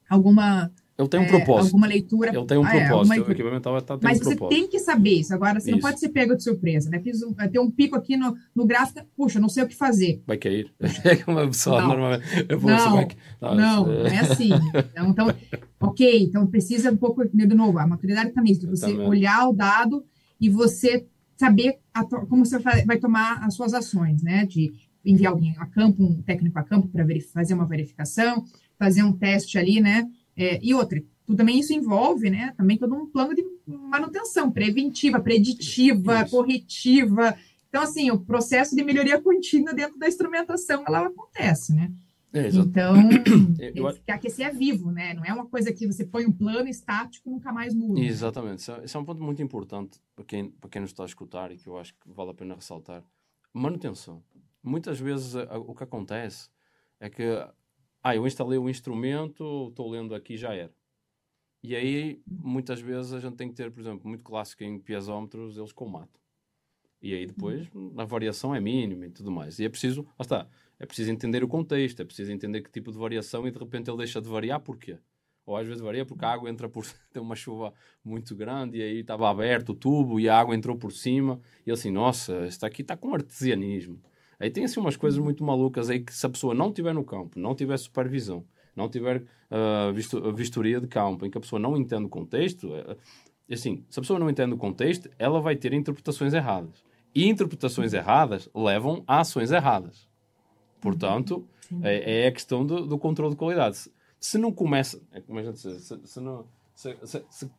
alguma eu tenho um é, propósito. Alguma leitura. Eu tenho um ah, é, propósito. É, o equipamento Mas um você tem que saber isso. Agora, você isso. não pode ser pego de surpresa, né? Fiz um, ter um pico aqui no, no gráfico, puxa, não sei o que fazer. Vai cair. É uma pessoa não. normalmente. Eu vou, não, vai... não, não, não é assim. Então, então, ok, então precisa um pouco, de novo, a maturidade também, de você também. olhar o dado e você saber a, como você vai tomar as suas ações, né? De enviar alguém a campo, um técnico a campo para fazer uma verificação, fazer um teste ali, né? É, e outra, tu, também isso envolve, né? Também todo um plano de manutenção preventiva, preditiva, isso. corretiva. Então, assim, o processo de melhoria contínua dentro da instrumentação, ela acontece, né? É, então, eu... aquecer é vivo, né? Não é uma coisa que você põe um plano estático e nunca mais muda. Exatamente. É, esse é um ponto muito importante para quem, para quem nos está a escutar e que eu acho que vale a pena ressaltar. Manutenção. Muitas vezes o que acontece é que ah, eu instalei o instrumento, estou lendo aqui, já era. E aí, muitas vezes, a gente tem que ter, por exemplo, muito clássico em piezómetros, eles comatam. E aí depois a variação é mínima e tudo mais. E é preciso, lá está, é preciso entender o contexto, é preciso entender que tipo de variação e de repente ele deixa de variar, porquê? Ou às vezes varia porque a água entra por. tem uma chuva muito grande e aí estava aberto o tubo e a água entrou por cima. E assim, nossa, isto aqui está com artesianismo. Aí tem assim umas coisas muito malucas aí que se a pessoa não estiver no campo, não tiver supervisão, não tiver uh, visto, vistoria de campo, em que a pessoa não entende o contexto, uh, assim, se a pessoa não entende o contexto, ela vai ter interpretações erradas. E interpretações erradas levam a ações erradas. Portanto, é, é, a questão do, do, controle de qualidade. Se, se, não começa, é como a gente diz, se, se não, se, se, se,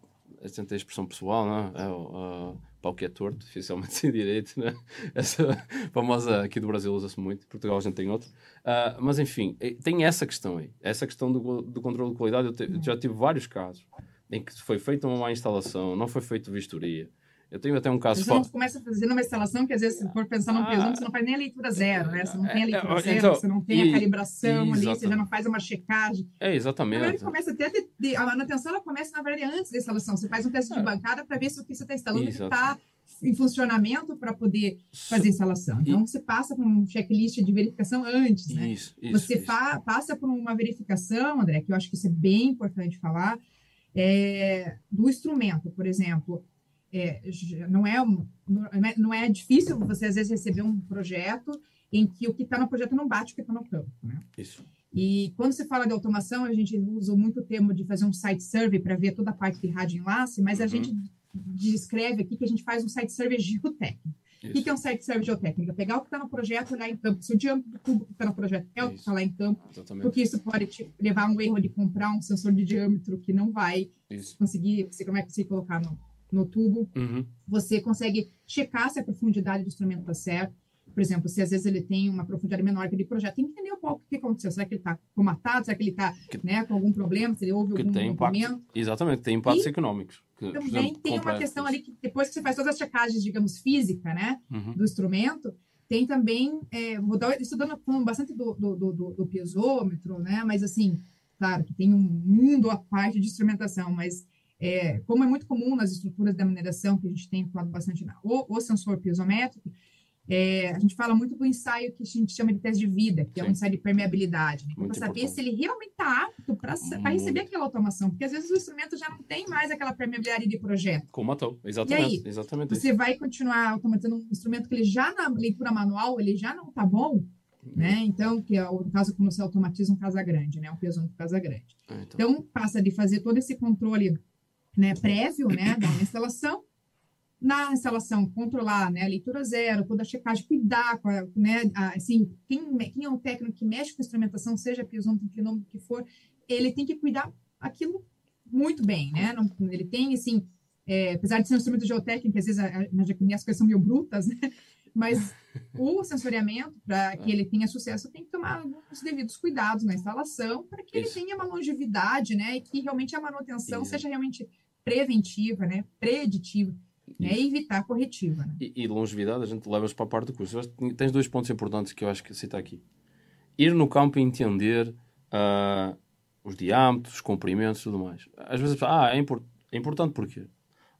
essa é a expressão pessoal, não é? Uh, pau que é torto, oficialmente sem direito, né? Essa famosa aqui do Brasil usa-se muito, Portugal a gente tem outra. Uh, mas enfim, eh, tem essa questão aí, essa questão do, do controle de qualidade. Eu te, já tive vários casos em que foi feita uma má instalação, não foi feita vistoria. Eu tenho até um caso... Você não começa fazendo uma instalação que às vezes, se for pensar num ah, peso, você não faz nem a leitura zero, né? Você não tem a é, leitura zero, então, você não tem a calibração ali, você já não faz uma checagem. É, exatamente. Agora começa até... De, de, a manutenção, ela começa, na verdade, antes da instalação. Você faz um teste de é. bancada para ver se o que você está instalando está em funcionamento para poder fazer a instalação. Então, e... você passa por um checklist de verificação antes, né? Isso, isso, você isso. passa por uma verificação, André, que eu acho que isso é bem importante falar, é, do instrumento, por exemplo. É, não, é um, não é difícil você, às vezes, receber um projeto em que o que está no projeto não bate o que está no campo, né? Isso. E quando você fala de automação, a gente usa muito o termo de fazer um site survey para ver toda a parte de rádio enlace, mas a uhum. gente descreve aqui que a gente faz um site survey geotécnico. O que é um site survey geotécnico? É pegar o que está no projeto, olhar em campo. Se o diâmetro do tubo que está no projeto é o que está lá em campo, Exatamente. porque isso pode te levar a um erro de comprar um sensor de diâmetro que não vai isso. conseguir, você como é que você colocar no, no tubo. Uhum. Você consegue checar se a profundidade do instrumento está certa por exemplo, se às vezes ele tem uma profundidade menor que ele projeto, tem que entender um pouco o que aconteceu. Será que ele está comatado? Será que ele está né, com algum problema? Se ele houve que algum tem impacto, Exatamente, tem impactos e econômicos. Que, também exemplo, tem uma questão ali que depois que você faz todas as checagens, digamos, física, né, uhum. do instrumento, tem também, é, vou dar, estudando bastante do, do, do, do piezômetro, né, mas assim, claro que tem um mundo à parte de instrumentação, mas é, como é muito comum nas estruturas da mineração, que a gente tem falado bastante, na, o, o sensor piezométrico, é, a gente fala muito do ensaio que a gente chama de teste de vida, que Sim. é um ensaio de permeabilidade, né? para saber se ele realmente está apto para receber aquela automação, porque às vezes o instrumento já não tem mais aquela permeabilidade de projeto. Como matou, exatamente. E aí, exatamente você isso. vai continuar automatizando um instrumento que ele já na leitura manual, ele já não está bom, uhum. né? Então, que é o caso quando você automatiza um casa grande, né? Um peso de casa grande. Ah, então. então, passa de fazer todo esse controle né, prévio, né, da instalação, na instalação, controlar né, a leitura zero, toda a checagem, cuidar com a, né, assim, quem, quem é o técnico que mexe com a instrumentação, seja piosômetro, quilômetro que for, ele tem que cuidar aquilo muito bem, né? Não, ele tem, assim, é, apesar de ser um instrumento geotécnico, às vezes a, a, as coisas são meio brutas, né? Mas o sensoriamento, para que ele tenha sucesso, tem que tomar os devidos cuidados na instalação, para que Isso. ele tenha uma longevidade, né? E que realmente a manutenção Isso. seja realmente preventiva, né? Preditiva é evitar a corretiva. Né? E, e, longevidade, a gente leva para a parte do curso. Tens dois pontos importantes que eu acho que cita aqui. Ir no campo e entender uh, os diâmetros, os comprimentos, tudo mais. Às vezes, ah, é, import é importante porquê?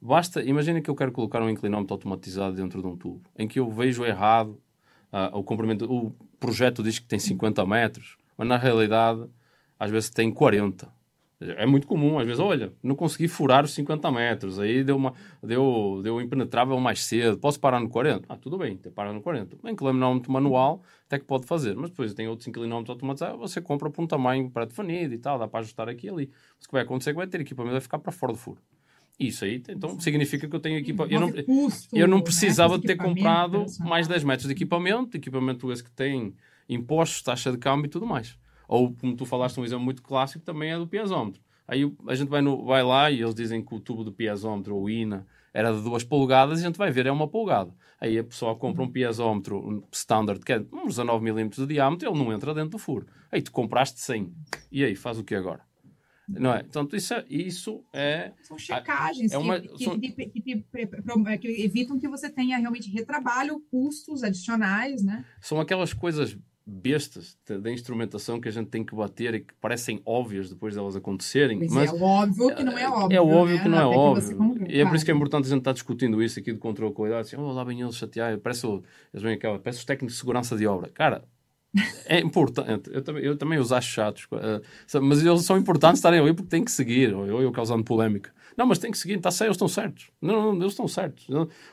Basta, imagina que eu quero colocar um inclinómetro automatizado dentro de um tubo, em que eu vejo errado uh, o comprimento, o projeto diz que tem 50 metros, mas na realidade às vezes tem 40. É muito comum, às vezes, olha, não consegui furar os 50 metros, aí deu, uma, deu, deu impenetrável mais cedo, posso parar no 40? Ah, tudo bem, te para no 40. Em inclinómetro manual, até que pode fazer, mas depois tem outros inclinómetros automatizados, você compra por um tamanho pré-definido e tal, dá para ajustar aqui e ali. Mas o que vai acontecer é que vai ter equipamento vai ficar para fora do furo. Isso aí, então, significa que eu tenho equipamento. Eu não, custo, eu não né, precisava né? ter comprado mais 10 metros de equipamento, equipamento esse que tem impostos, taxa de câmbio e tudo mais. Ou, como tu falaste, um exemplo muito clássico também é do piazómetro. Aí a gente vai, no, vai lá e eles dizem que o tubo do piazómetro ou INA era de 2 polegadas e a gente vai ver, é uma polegada. Aí a pessoa compra um piazómetro um standard que é uns 19 milímetros de diâmetro ele não entra dentro do furo. Aí tu compraste 100. E aí, faz o que agora? Não é? Portanto, isso é, isso é. São checagens é uma, que, são... que, que, que, evitam que você tenha realmente retrabalho, custos adicionais, né? São aquelas coisas bestas da instrumentação que a gente tem que bater e que parecem óbvias depois delas acontecerem. Mas, mas é óbvio que não é óbvio. É óbvio né? que não é Até óbvio. E é por isso que é importante a gente estar discutindo isso aqui do controle de qualidade. Assim, oh, lá vem eles chatear, parece, eles vêm aquela, parece os técnicos de segurança de obra. Cara, é importante. Eu também, eu também os acho chatos. Uh, mas eles são importantes estarem ali porque têm que seguir. Ou eu, eu causando polémica. Não, mas tem que seguir, está certo, eles estão certos. Não, não, eles estão certos.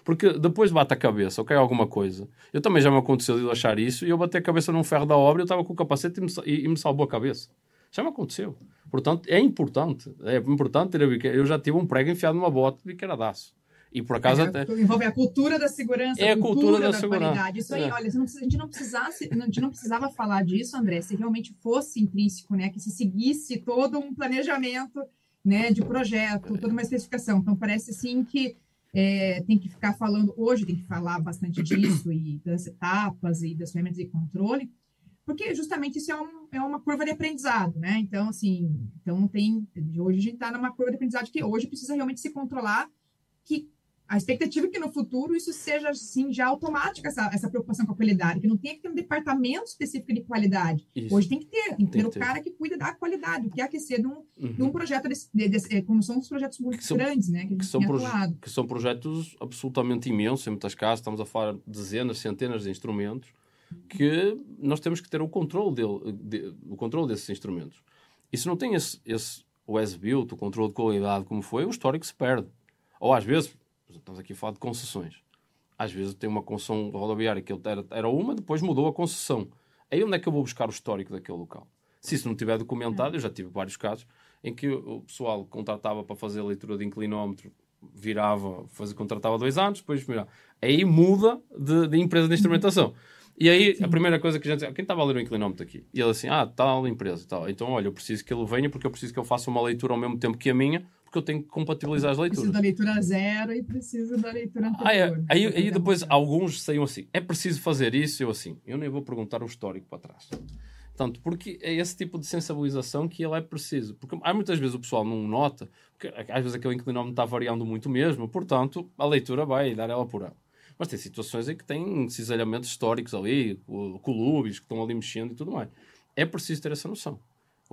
Porque depois bate a cabeça, ou cai alguma coisa. Eu também já me aconteceu de achar isso e eu bati a cabeça num ferro da obra eu estava com o capacete e me, e, e me salvou a cabeça. Já me aconteceu. Portanto, é importante. É importante ter a Eu já tive um prego enfiado numa bota de que era daço. E por acaso é, até. Envolve a cultura da segurança, é a cultura, cultura da, da segurança. qualidade. Isso aí, é. olha, a gente não precisasse, a gente não precisava falar disso, André, se realmente fosse intrínseco, né? Que se seguisse todo um planejamento né, de projeto, toda uma especificação. Então, parece sim que é, tem que ficar falando, hoje tem que falar bastante disso e das etapas e das ferramentas de controle, porque justamente isso é, um, é uma curva de aprendizado, né? Então, assim, então tem, hoje a gente está numa curva de aprendizado que hoje precisa realmente se controlar que a expectativa é que no futuro isso seja assim já automática essa, essa preocupação com a qualidade, que não tenha que ter um departamento específico de qualidade. Isso. Hoje tem que ter, tem que ter o cara que cuida da qualidade, o que é aquecer de um, uhum. de um projeto desse, de, de, como são os projetos muito que grandes, são, né? Que, que são que são projetos absolutamente imensos, em muitas casas, estamos a falar de dezenas, centenas de instrumentos, que nós temos que ter o controle dele, de, o controle desses instrumentos. E se não tem esse, esse o as-built, o controle de qualidade como foi, o histórico se perde. Ou às vezes estamos aqui a falar de concessões. Às vezes tem uma concessão rodoviária que era, era uma, depois mudou a concessão. Aí onde é que eu vou buscar o histórico daquele local? Se isso não tiver documentado, eu já tive vários casos em que o pessoal contratava para fazer a leitura de inclinómetro, virava, fazia, contratava dois anos, depois virava. Aí muda de, de empresa de instrumentação. E aí, Sim. a primeira coisa que a gente quem estava a ler o inclinómetro aqui? E ele assim, ah, tal empresa, tal. Então, olha, eu preciso que ele venha porque eu preciso que ele faça uma leitura ao mesmo tempo que a minha, porque eu tenho que compatibilizar as leituras. Preciso da leitura zero e preciso da leitura anterior. Ah, é. aí, aí depois alguns saíam assim, é preciso fazer isso? Eu assim, eu nem vou perguntar o histórico para trás. Portanto, porque é esse tipo de sensibilização que ele é preciso. Porque há muitas vezes o pessoal não nota, porque às vezes aquele inclinómetro está variando muito mesmo, portanto, a leitura vai dar ela por ela. Mas tem situações em que tem cisalhamentos históricos ali, colubes que estão ali mexendo e tudo mais. É preciso ter essa noção.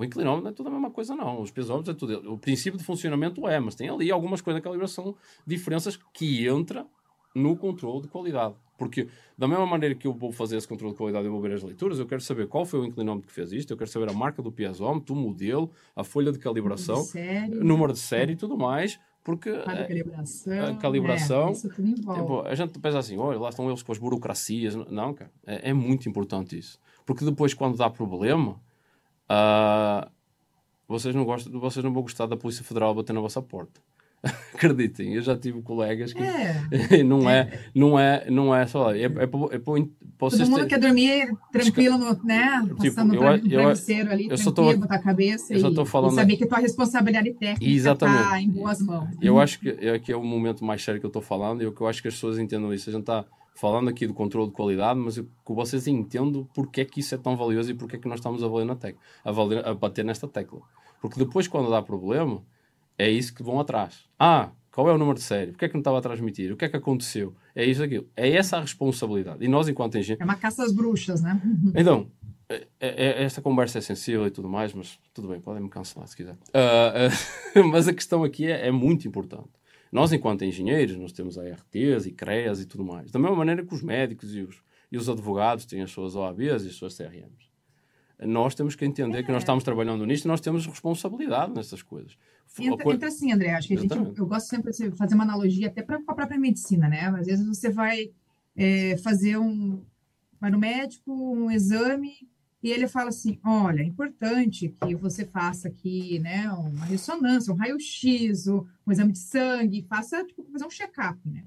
O inclinómetro não é tudo a mesma coisa, não. Os pesómetros é tudo. O princípio de funcionamento é, mas tem ali algumas coisas da calibração, diferenças que entra no controle de qualidade. Porque, da mesma maneira que eu vou fazer esse controle de qualidade, eu vou ver as leituras, eu quero saber qual foi o inclinómetro que fez isto, eu quero saber a marca do piezómetro, o modelo, a folha de calibração, número de série, número de série e tudo mais, porque a calibração, a calibração é, isso tudo envolve. a gente pensa assim, olha, lá estão eles com as burocracias. Não, cara, é, é muito importante isso. Porque depois, quando dá problema, Uh, vocês, não gostam, vocês não vão gostar da Polícia Federal bater na vossa porta. Acreditem, eu já tive colegas que é. não, é, é, não é, não é só é, é, é, é Todo mundo ter... quer dormir tranquilo, no, né? Tipo, Passando eu, no travesseiro ali, eu tranquilo, tô, botar a cabeça eu e, falando... e saber que tua responsabilidade técnica está em boas mãos. Eu acho que aqui é o momento mais sério que eu estou falando e o que eu acho que as pessoas entendam isso. A gente está falando aqui do controle de qualidade, mas eu, que vocês entendam porque é que isso é tão valioso e porque é que nós estamos a, valer na a, valer, a bater nesta tecla. Porque depois, quando dá problema, é isso que vão atrás. Ah, qual é o número de série? Porquê é que não estava a transmitir? O que é que aconteceu? É isso, aquilo. É essa a responsabilidade. E nós, enquanto engenheiros... É uma caça às bruxas, né? então, é, é, esta conversa é sensível e tudo mais, mas tudo bem, podem me cancelar se quiser. Uh, uh, mas a questão aqui é, é, muito importante. Nós, enquanto engenheiros, nós temos ARTs e CREAs e tudo mais. Da mesma maneira que os médicos e os, e os advogados têm as suas OABs e as suas CRMs. Nós temos que entender é. que nós estamos trabalhando nisto e nós temos responsabilidade nessas coisas. Entra, entra assim, André, acho que a gente, eu gosto sempre de fazer uma analogia até para a própria medicina, né? Às vezes você vai é, fazer um, vai no médico, um exame, e ele fala assim: olha, é importante que você faça aqui, né, uma ressonância, um raio-x, um exame de sangue, faça, tipo, fazer um check-up, né?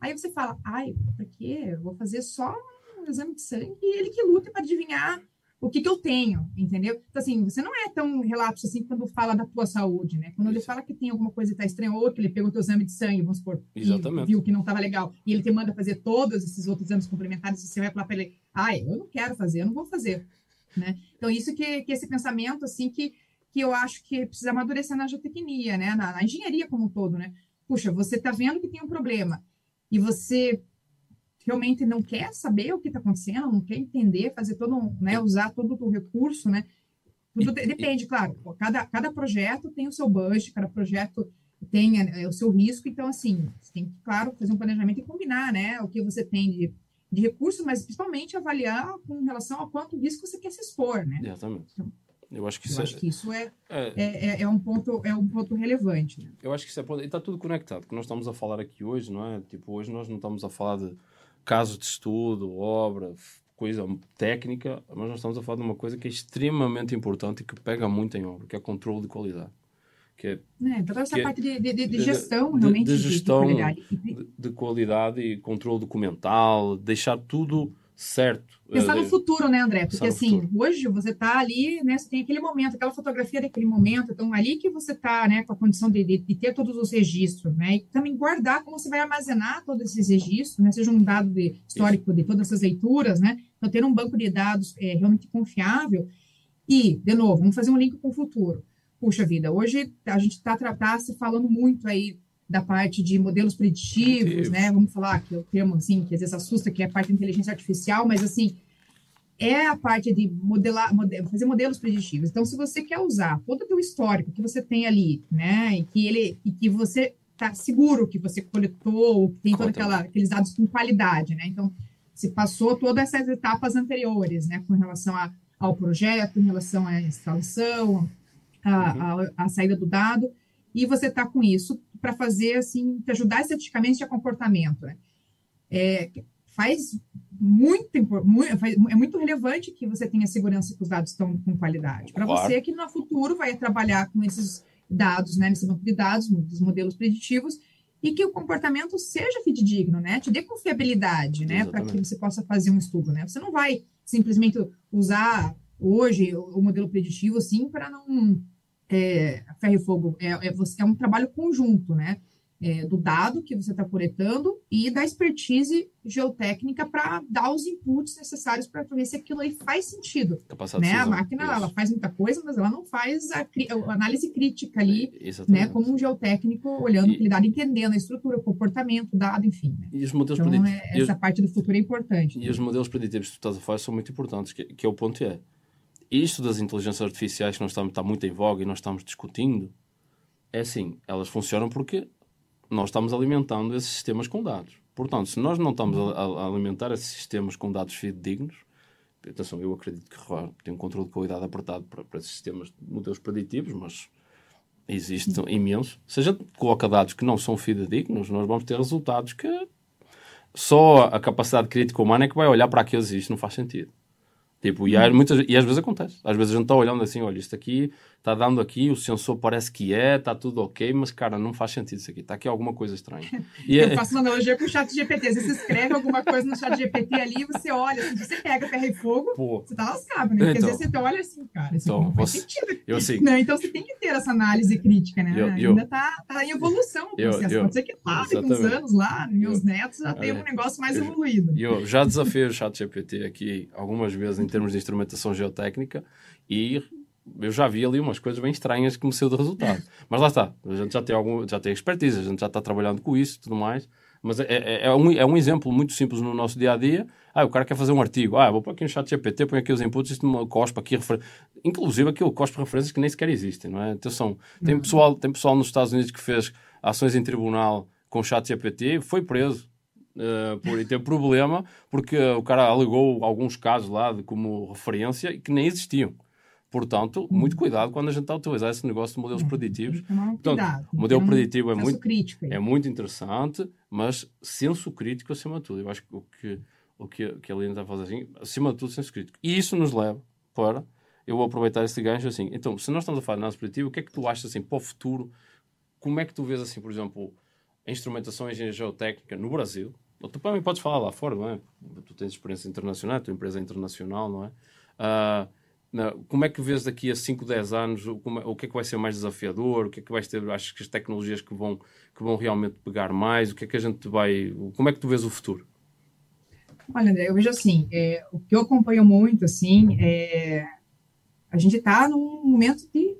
Aí você fala, ai, por quê? Eu vou fazer só um exame de sangue e ele que luta para adivinhar o que, que eu tenho, entendeu? Então, assim, você não é tão relapso assim quando fala da tua saúde, né? Quando Isso. ele fala que tem alguma coisa que está estranha, ou que ele pegou teu exame de sangue, vamos supor, Exatamente. viu que não estava legal, e ele te manda fazer todos esses outros exames complementares, você vai falar para ele, ai, eu não quero fazer, eu não vou fazer, né? Então, isso que, que esse pensamento, assim, que, que eu acho que precisa amadurecer na geotecnia, né? Na, na engenharia como um todo, né? Puxa, você está vendo que tem um problema, e você realmente não quer saber o que está acontecendo, não quer entender, fazer todo, um, né, usar todo o recurso, né? Tudo depende, claro. Cada, cada projeto tem o seu budget, cada projeto tem é, o seu risco, então, assim, você tem que, claro, fazer um planejamento e combinar, né, o que você tem de, de recursos, mas principalmente avaliar com relação a quanto risco você quer se expor, né? Exatamente. Então, eu acho que eu isso, acho é, que isso é, é, é, é, um ponto, é um ponto relevante. Né? Eu acho que isso é. E está tudo conectado, que nós estamos a falar aqui hoje, não é? Tipo, hoje nós não estamos a falar de caso de estudo, obra, coisa técnica, mas nós estamos a falar de uma coisa que é extremamente importante e que pega muito em obra, que é controle de qualidade. Que é, é toda essa parte de, de, de gestão, de, realmente, de, gestão, de qualidade. De, qualidade e controle documental, deixar tudo certo. Pensar no futuro, né, André? Porque assim, hoje você está ali, né? Você tem aquele momento, aquela fotografia daquele momento, então ali que você está, né, com a condição de, de, de, ter todos os registros, né? E também guardar como você vai armazenar todos esses registros, né? Seja um dado de, histórico Isso. de todas essas leituras, né? Então, ter um banco de dados é, realmente confiável. E, de novo, vamos fazer um link com o futuro. Puxa vida, hoje a gente está tá se falando muito aí da parte de modelos preditivos, né? Vamos falar que é o termo assim que às vezes assusta, que é a parte de inteligência artificial, mas assim é a parte de modelar, fazer modelos preditivos. Então, se você quer usar todo o teu histórico que você tem ali, né, e que ele e que você está seguro que você coletou, que tem todos aqueles dados com qualidade, né? Então, se passou todas essas etapas anteriores, né, com relação a, ao projeto, em relação à instalação, a, uhum. a, a saída do dado, e você está com isso para fazer, assim, te ajudar esteticamente a comportamento. Né? É, faz muito, muito, é muito relevante que você tenha segurança que os dados estão com qualidade. Para claro. você que no futuro vai trabalhar com esses dados, né, nesse banco de dados, dos modelos preditivos, e que o comportamento seja fidedigno, né? Te dê confiabilidade, né? Para que você possa fazer um estudo, né? Você não vai simplesmente usar hoje o modelo preditivo, assim, para não é, ferro e fogo é, é, é, um trabalho conjunto, né? É, do dado que você está coletando e da expertise geotécnica para dar os inputs necessários para ver se aquilo aí faz sentido. Né? A máquina ela faz muita coisa, mas ela não faz a, a análise crítica ali, é, né? como um geotécnico olhando aquele dado, entendendo a estrutura, o comportamento, o dado, enfim. Né? E os modelos então, preditivos, essa parte do futuro é importante. E né? os modelos preditivos que tu estás a falar são muito importantes, que, que é o ponto é isto das inteligências artificiais que nós estamos, está muito em voga e nós estamos discutindo, é assim, elas funcionam porque nós estamos alimentando esses sistemas com dados. Portanto, se nós não estamos a, a alimentar esses sistemas com dados fidedignos, atenção, eu acredito que tem um controle de qualidade apertado para, para esses sistemas de modelos preditivos, mas existe imenso. Se a gente coloca dados que não são fidedignos, nós vamos ter resultados que só a capacidade crítica humana é que vai olhar para aqueles e isto não faz sentido. Tipo, e, há muitas, e às vezes acontece. Às vezes a gente está olhando assim, olha, isto aqui está dando aqui, o sensor parece que é, está tudo ok, mas cara, não faz sentido isso aqui, está aqui alguma coisa estranha. E eu é... faço uma analogia com o chat GPT. Você escreve alguma coisa no chat GPT ali, você olha, assim, você pega ferro e fogo, Pô. você tá lascado, né? Porque então, às vezes você olha assim, cara, isso então, não faz você, sentido. Eu, assim, né? Então você tem que ter essa análise crítica, né? Eu, eu, Ainda está tá em evolução o processo. Eu, Pode ser que lá, daqui uns anos lá, meus netos já tenham um negócio mais evoluído. E eu já desafiei o chat GPT aqui algumas vezes em termos de instrumentação geotécnica e eu já vi ali umas coisas bem estranhas que me saiu do resultado. Mas lá está, a gente já tem, algum, já tem expertise, a gente já está trabalhando com isso e tudo mais, Mas é, é, é, um, é um exemplo muito simples no nosso dia a dia. Ah, o cara quer fazer um artigo. Ah, vou pôr aqui um chat GPT, põe aqui os inputs, isto cospa aqui, refer... inclusive aquilo cospa referências que nem sequer existem, não é? Atenção, tem pessoal, tem pessoal nos Estados Unidos que fez ações em tribunal com chat GPT e foi preso. Uh, por ter problema, porque o cara alegou alguns casos lá de, como referência que nem existiam. Portanto, muito cuidado quando a gente está a utilizar esse negócio de modelos é, preditivos. Portanto, o modelo preditivo é muito, é muito interessante, mas senso crítico acima de tudo. Eu acho que o que, o que, que a Lina está a fazer assim, acima de tudo, senso crítico. E isso nos leva para. Eu vou aproveitar esse gancho assim. Então, se nós estamos a falar de análise preditiva, o que é que tu achas assim para o futuro? Como é que tu vês assim, por exemplo, a instrumentação em engenharia geotécnica no Brasil? Ou tu também podes falar lá fora, não é? Tu tens experiência internacional, a tua empresa é internacional, não é? Uh, como é que vês daqui a 5, 10 anos? O, como, o que é que vai ser mais desafiador? O que é que vais ter? Achas que as tecnologias que vão, que vão realmente pegar mais? O que é que a gente vai. Como é que tu vês o futuro? Olha, André, eu vejo assim, é, o que eu acompanho muito, assim, é, a gente está num momento de,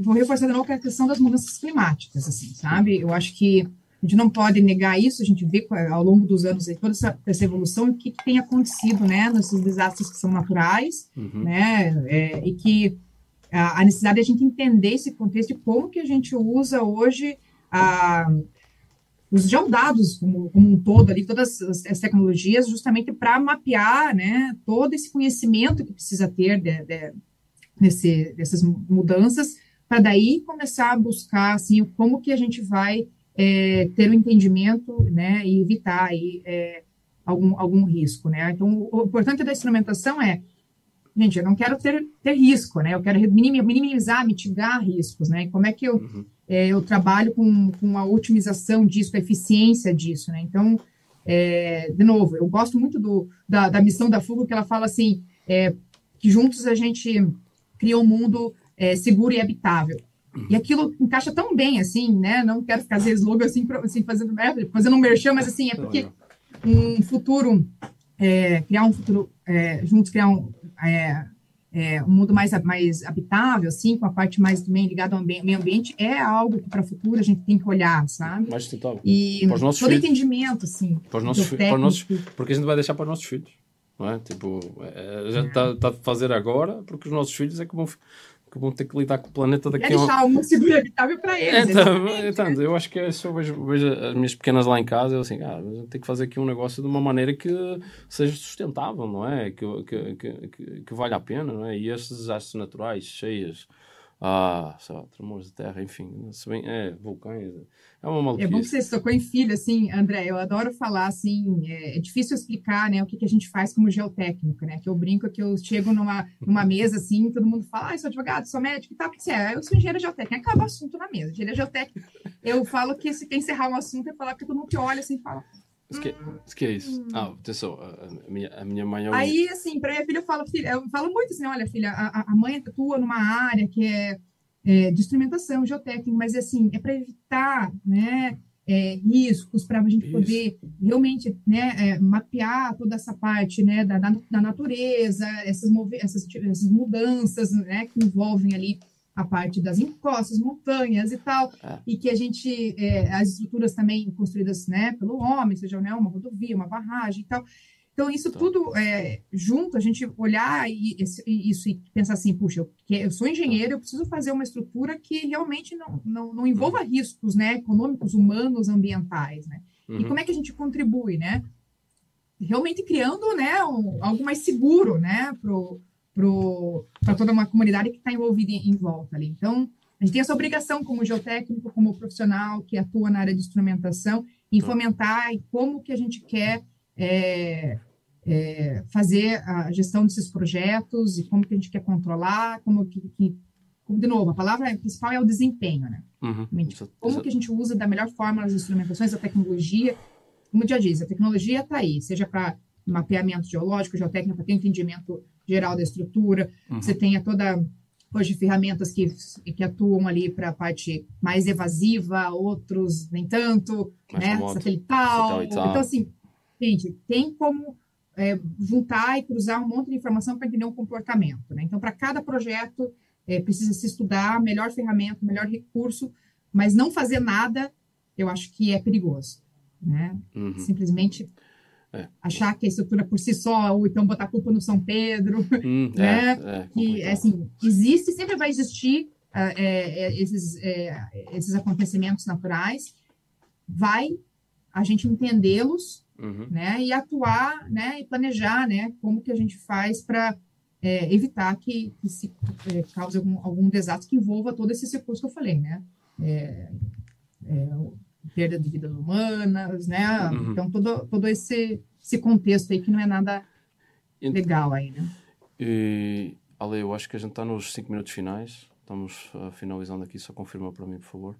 vou reforçar de novo, é a questão das mudanças climáticas, assim, sabe? Eu acho que a gente não pode negar isso, a gente vê ao longo dos anos toda essa, essa evolução e o que, que, tem acontecido, né, nesses desastres que são naturais, uhum. né, é, e que a, a, necessidade de a gente entender esse contexto e como que a gente usa hoje a, os dados como, como, um todo ali, todas as, as tecnologias, justamente para mapear, né, todo esse conhecimento que precisa ter de, de, nesse, dessas mudanças, para daí começar a buscar, assim, como que a gente vai é, ter o um entendimento, né, e evitar aí, é, algum, algum risco, né? Então, o importante da instrumentação é, gente, eu não quero ter, ter risco, né? Eu quero minimizar, mitigar riscos, né? E como é que eu, uhum. é, eu trabalho com, com a otimização disso, a eficiência disso, né? Então, é, de novo, eu gosto muito do, da, da missão da Fuga, que ela fala assim, é, que juntos a gente cria um mundo é, seguro e habitável. E aquilo encaixa tão bem, assim, né? Não quero ficar fazer slogan assim, assim fazendo, fazendo um merchan, mas assim, é porque um futuro, é, criar um futuro, é, juntos criar um, é, é, um mundo mais, mais habitável, assim, com a parte mais também ligada ao meio ambiente, é algo que para o futuro a gente tem que olhar, sabe? Mais sustentável. E para os nossos todo filhos. entendimento, assim. Para os nossos, para os nossos, porque a gente vai deixar para os nossos filhos. Não é? Tipo, é, a gente está tá a fazer agora porque os nossos filhos é que vão que vão ter que lidar com o planeta daqui a... deixar um seguro habitável para eles. Então, então, eu acho que é, se eu vejo, vejo, as minhas pequenas lá em casa, eu assim, ah, tem que fazer aqui um negócio de uma maneira que seja sustentável, não é? Que, que, que, que, que valha a pena, não é? E estes desastres naturais, cheias, ah, sei lá, tremores de terra, enfim, bem, é, vulcões, é uma maluquice. É bom que você tocou em filho, assim, André, eu adoro falar, assim, é, é, difícil explicar, né, o que, que a gente faz como geotécnico, né, que eu brinco que eu chego numa, numa mesa, assim, todo mundo fala, ah, sou advogado, sou médico e tal, o que você é? Eu sou engenheiro geotécnico, acaba o assunto na mesa, engenheiro geotécnico. Eu falo que se quer encerrar um assunto, é falar que todo mundo te olha, assim, fala, o que, que é isso? Hum. Ah, atenção, a minha, a minha mãe é um... Aí, assim, para minha filha, eu falo, filha, eu falo muito assim, olha, filha, a, a mãe atua numa área que é, é de instrumentação geotécnica, mas, assim, é para evitar, né, é, riscos para a gente Isso. poder realmente né, é, mapear toda essa parte né, da, da natureza, essas, essas, essas mudanças né, que envolvem ali a parte das encostas, montanhas e tal, é. e que a gente, é, as estruturas também construídas né, pelo homem, seja né, uma rodovia, uma barragem e tal, então, isso tá. tudo é, junto, a gente olhar e, e, isso e pensar assim, puxa, eu, eu sou engenheiro, eu preciso fazer uma estrutura que realmente não, não, não envolva uhum. riscos né, econômicos, humanos, ambientais, né? Uhum. E como é que a gente contribui, né? Realmente criando né, um, algo mais seguro, né, para toda uma comunidade que está envolvida em, em volta ali. Então, a gente tem essa obrigação como geotécnico, como profissional que atua na área de instrumentação, em tá. fomentar e como que a gente quer é, é, fazer a gestão desses projetos e como que a gente quer controlar, como que, que de novo, a palavra principal é o desempenho, né? Uhum, como que a gente usa da melhor forma as instrumentações, a tecnologia, como já diz, a tecnologia está aí, seja para mapeamento geológico, geotécnico, para ter entendimento geral da estrutura, uhum. você tenha toda hoje ferramentas que, que atuam ali para a parte mais evasiva, outros nem tanto, mais né? Satelital. Satelital. Então, assim, gente, tem como é, juntar e cruzar um monte de informação para entender um comportamento. Né? Então, para cada projeto, é, precisa se estudar melhor ferramenta, melhor recurso, mas não fazer nada, eu acho que é perigoso. né? Uhum. Simplesmente é. achar que a estrutura por si só, ou então botar culpa no São Pedro, hum, né? É, é, que, assim, existe, sempre vai existir uh, esses, esses acontecimentos naturais, vai a gente entendê-los, uhum. né? E atuar, né? E planejar, né? Como que a gente faz para é, evitar que, que se é, cause algum, algum desastre que envolva todo esse recurso que eu falei, né? É, é, perda de vidas humanas, né? Uhum. Então, todo, todo esse, esse contexto aí que não é nada legal aí, né? E, Ale, eu acho que a gente está nos cinco minutos finais. Estamos uh, finalizando aqui. Só confirma para mim, por favor.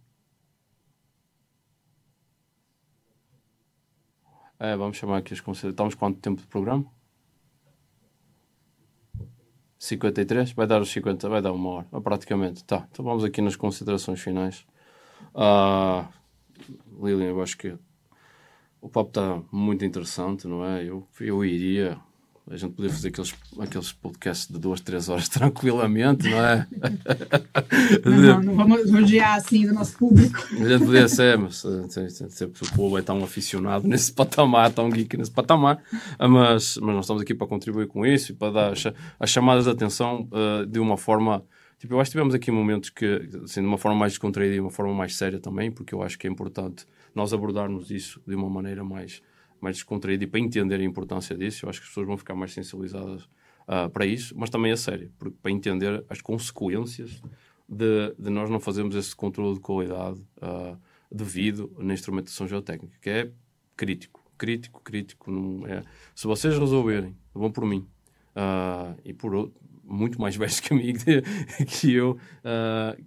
É, vamos chamar aqui as considerações. Estamos quanto tempo de programa? 53? Vai dar os 50, vai dar uma hora, praticamente. Tá, então vamos aqui nas considerações finais. Uh, eu acho que o papo está muito interessante, não é? Eu, eu iria a gente podia fazer aqueles, aqueles podcasts de duas, três horas tranquilamente, não é? Não, não, não vamos rodear assim do nosso público. A gente podia ser, mas eh, sempre o povo é tão aficionado nesse patamar, tão geek nesse patamar, mas, mas nós estamos aqui para contribuir com isso e para dar as chamadas de atenção uh, de uma forma. Tipo, eu acho que tivemos aqui momentos que, assim, de uma forma mais descontraída e de uma forma mais séria também, porque eu acho que é importante nós abordarmos isso de uma maneira mais mais descontraído e para entender a importância disso, eu acho que as pessoas vão ficar mais sensibilizadas uh, para isso, mas também a sério, porque, para entender as consequências de, de nós não fazermos esse controle de qualidade uh, devido na instrumentação geotécnica, que é crítico, crítico, crítico. Não é. Se vocês resolverem, vão por mim uh, e por outro, muito mais velhos que, mim, que eu,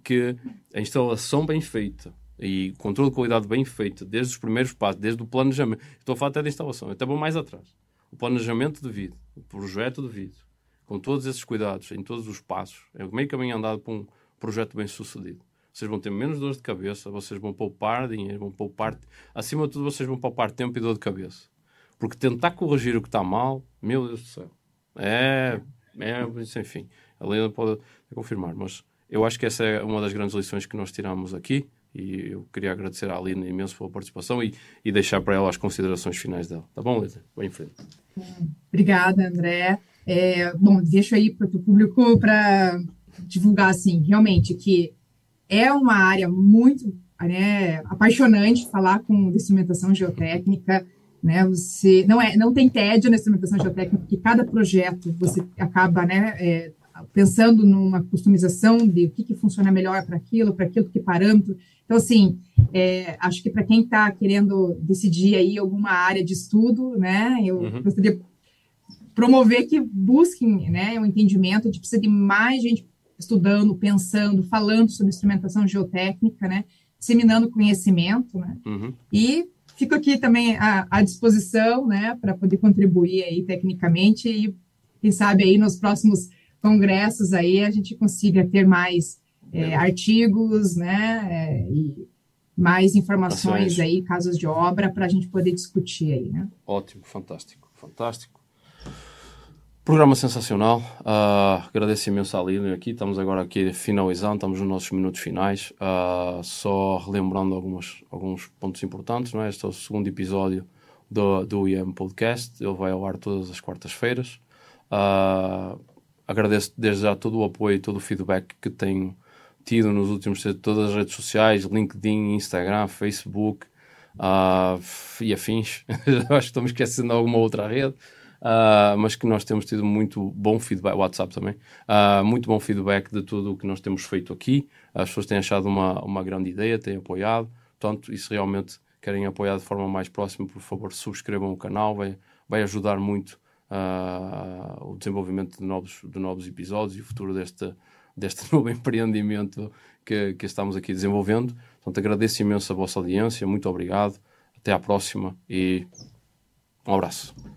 que a instalação bem feita e controle de qualidade bem feito, desde os primeiros passos, desde o planejamento. Estou a falar até da instalação, até vou mais atrás. O planejamento devido, o projeto devido, com todos esses cuidados, em todos os passos. É meio caminho andado para um projeto bem sucedido. Vocês vão ter menos dor de cabeça, vocês vão poupar dinheiro, vão poupar. Acima de tudo, vocês vão poupar tempo e dor de cabeça. Porque tentar corrigir o que está mal, meu Deus do céu, é. é enfim, a Helena pode confirmar, mas eu acho que essa é uma das grandes lições que nós tiramos aqui e eu queria agradecer à Alina imenso pela participação e, e deixar para ela as considerações finais dela. Tá bom, Lisa? Vai em frente. Obrigada, André. É, bom, deixo aí para o público para divulgar, assim, realmente, que é uma área muito né, apaixonante falar com instrumentação geotécnica, né, você não é, não tem tédio na instrumentação geotécnica, porque cada projeto você acaba, né, é, pensando numa customização de o que, que funciona melhor para aquilo, para aquilo, que parâmetro. Então, assim, é, acho que para quem está querendo decidir aí alguma área de estudo, né, eu uhum. gostaria de promover que busquem né, um entendimento de precisa de mais gente estudando, pensando, falando sobre instrumentação geotécnica, né, disseminando conhecimento, né, uhum. e fico aqui também à, à disposição, né, para poder contribuir aí tecnicamente e, quem sabe aí nos próximos congressos aí a gente consiga ter mais é, artigos, né, é, e mais informações aí, casos de obra, para a gente poder discutir aí, né? Ótimo, fantástico, fantástico. Programa sensacional. Uh, agradeço imenso à Lilian aqui. Estamos agora aqui finalizando, estamos nos nossos minutos finais. Uh, só relembrando algumas, alguns pontos importantes. Não é? Este é o segundo episódio do, do IEM Podcast. Ele vai ao ar todas as quartas-feiras. Uh, agradeço desde já todo o apoio e todo o feedback que tenho tido nos últimos todas as redes sociais, LinkedIn, Instagram, Facebook uh, e afins. Acho que estamos esquecendo alguma outra rede. Uh, mas que nós temos tido muito bom feedback, WhatsApp também, uh, muito bom feedback de tudo o que nós temos feito aqui. As pessoas têm achado uma, uma grande ideia, têm apoiado. Portanto, e se realmente querem apoiar de forma mais próxima, por favor, subscrevam o canal, vai, vai ajudar muito uh, o desenvolvimento de novos, de novos episódios e o futuro deste, deste novo empreendimento que, que estamos aqui desenvolvendo. Portanto, agradeço imenso a vossa audiência, muito obrigado, até à próxima e um abraço.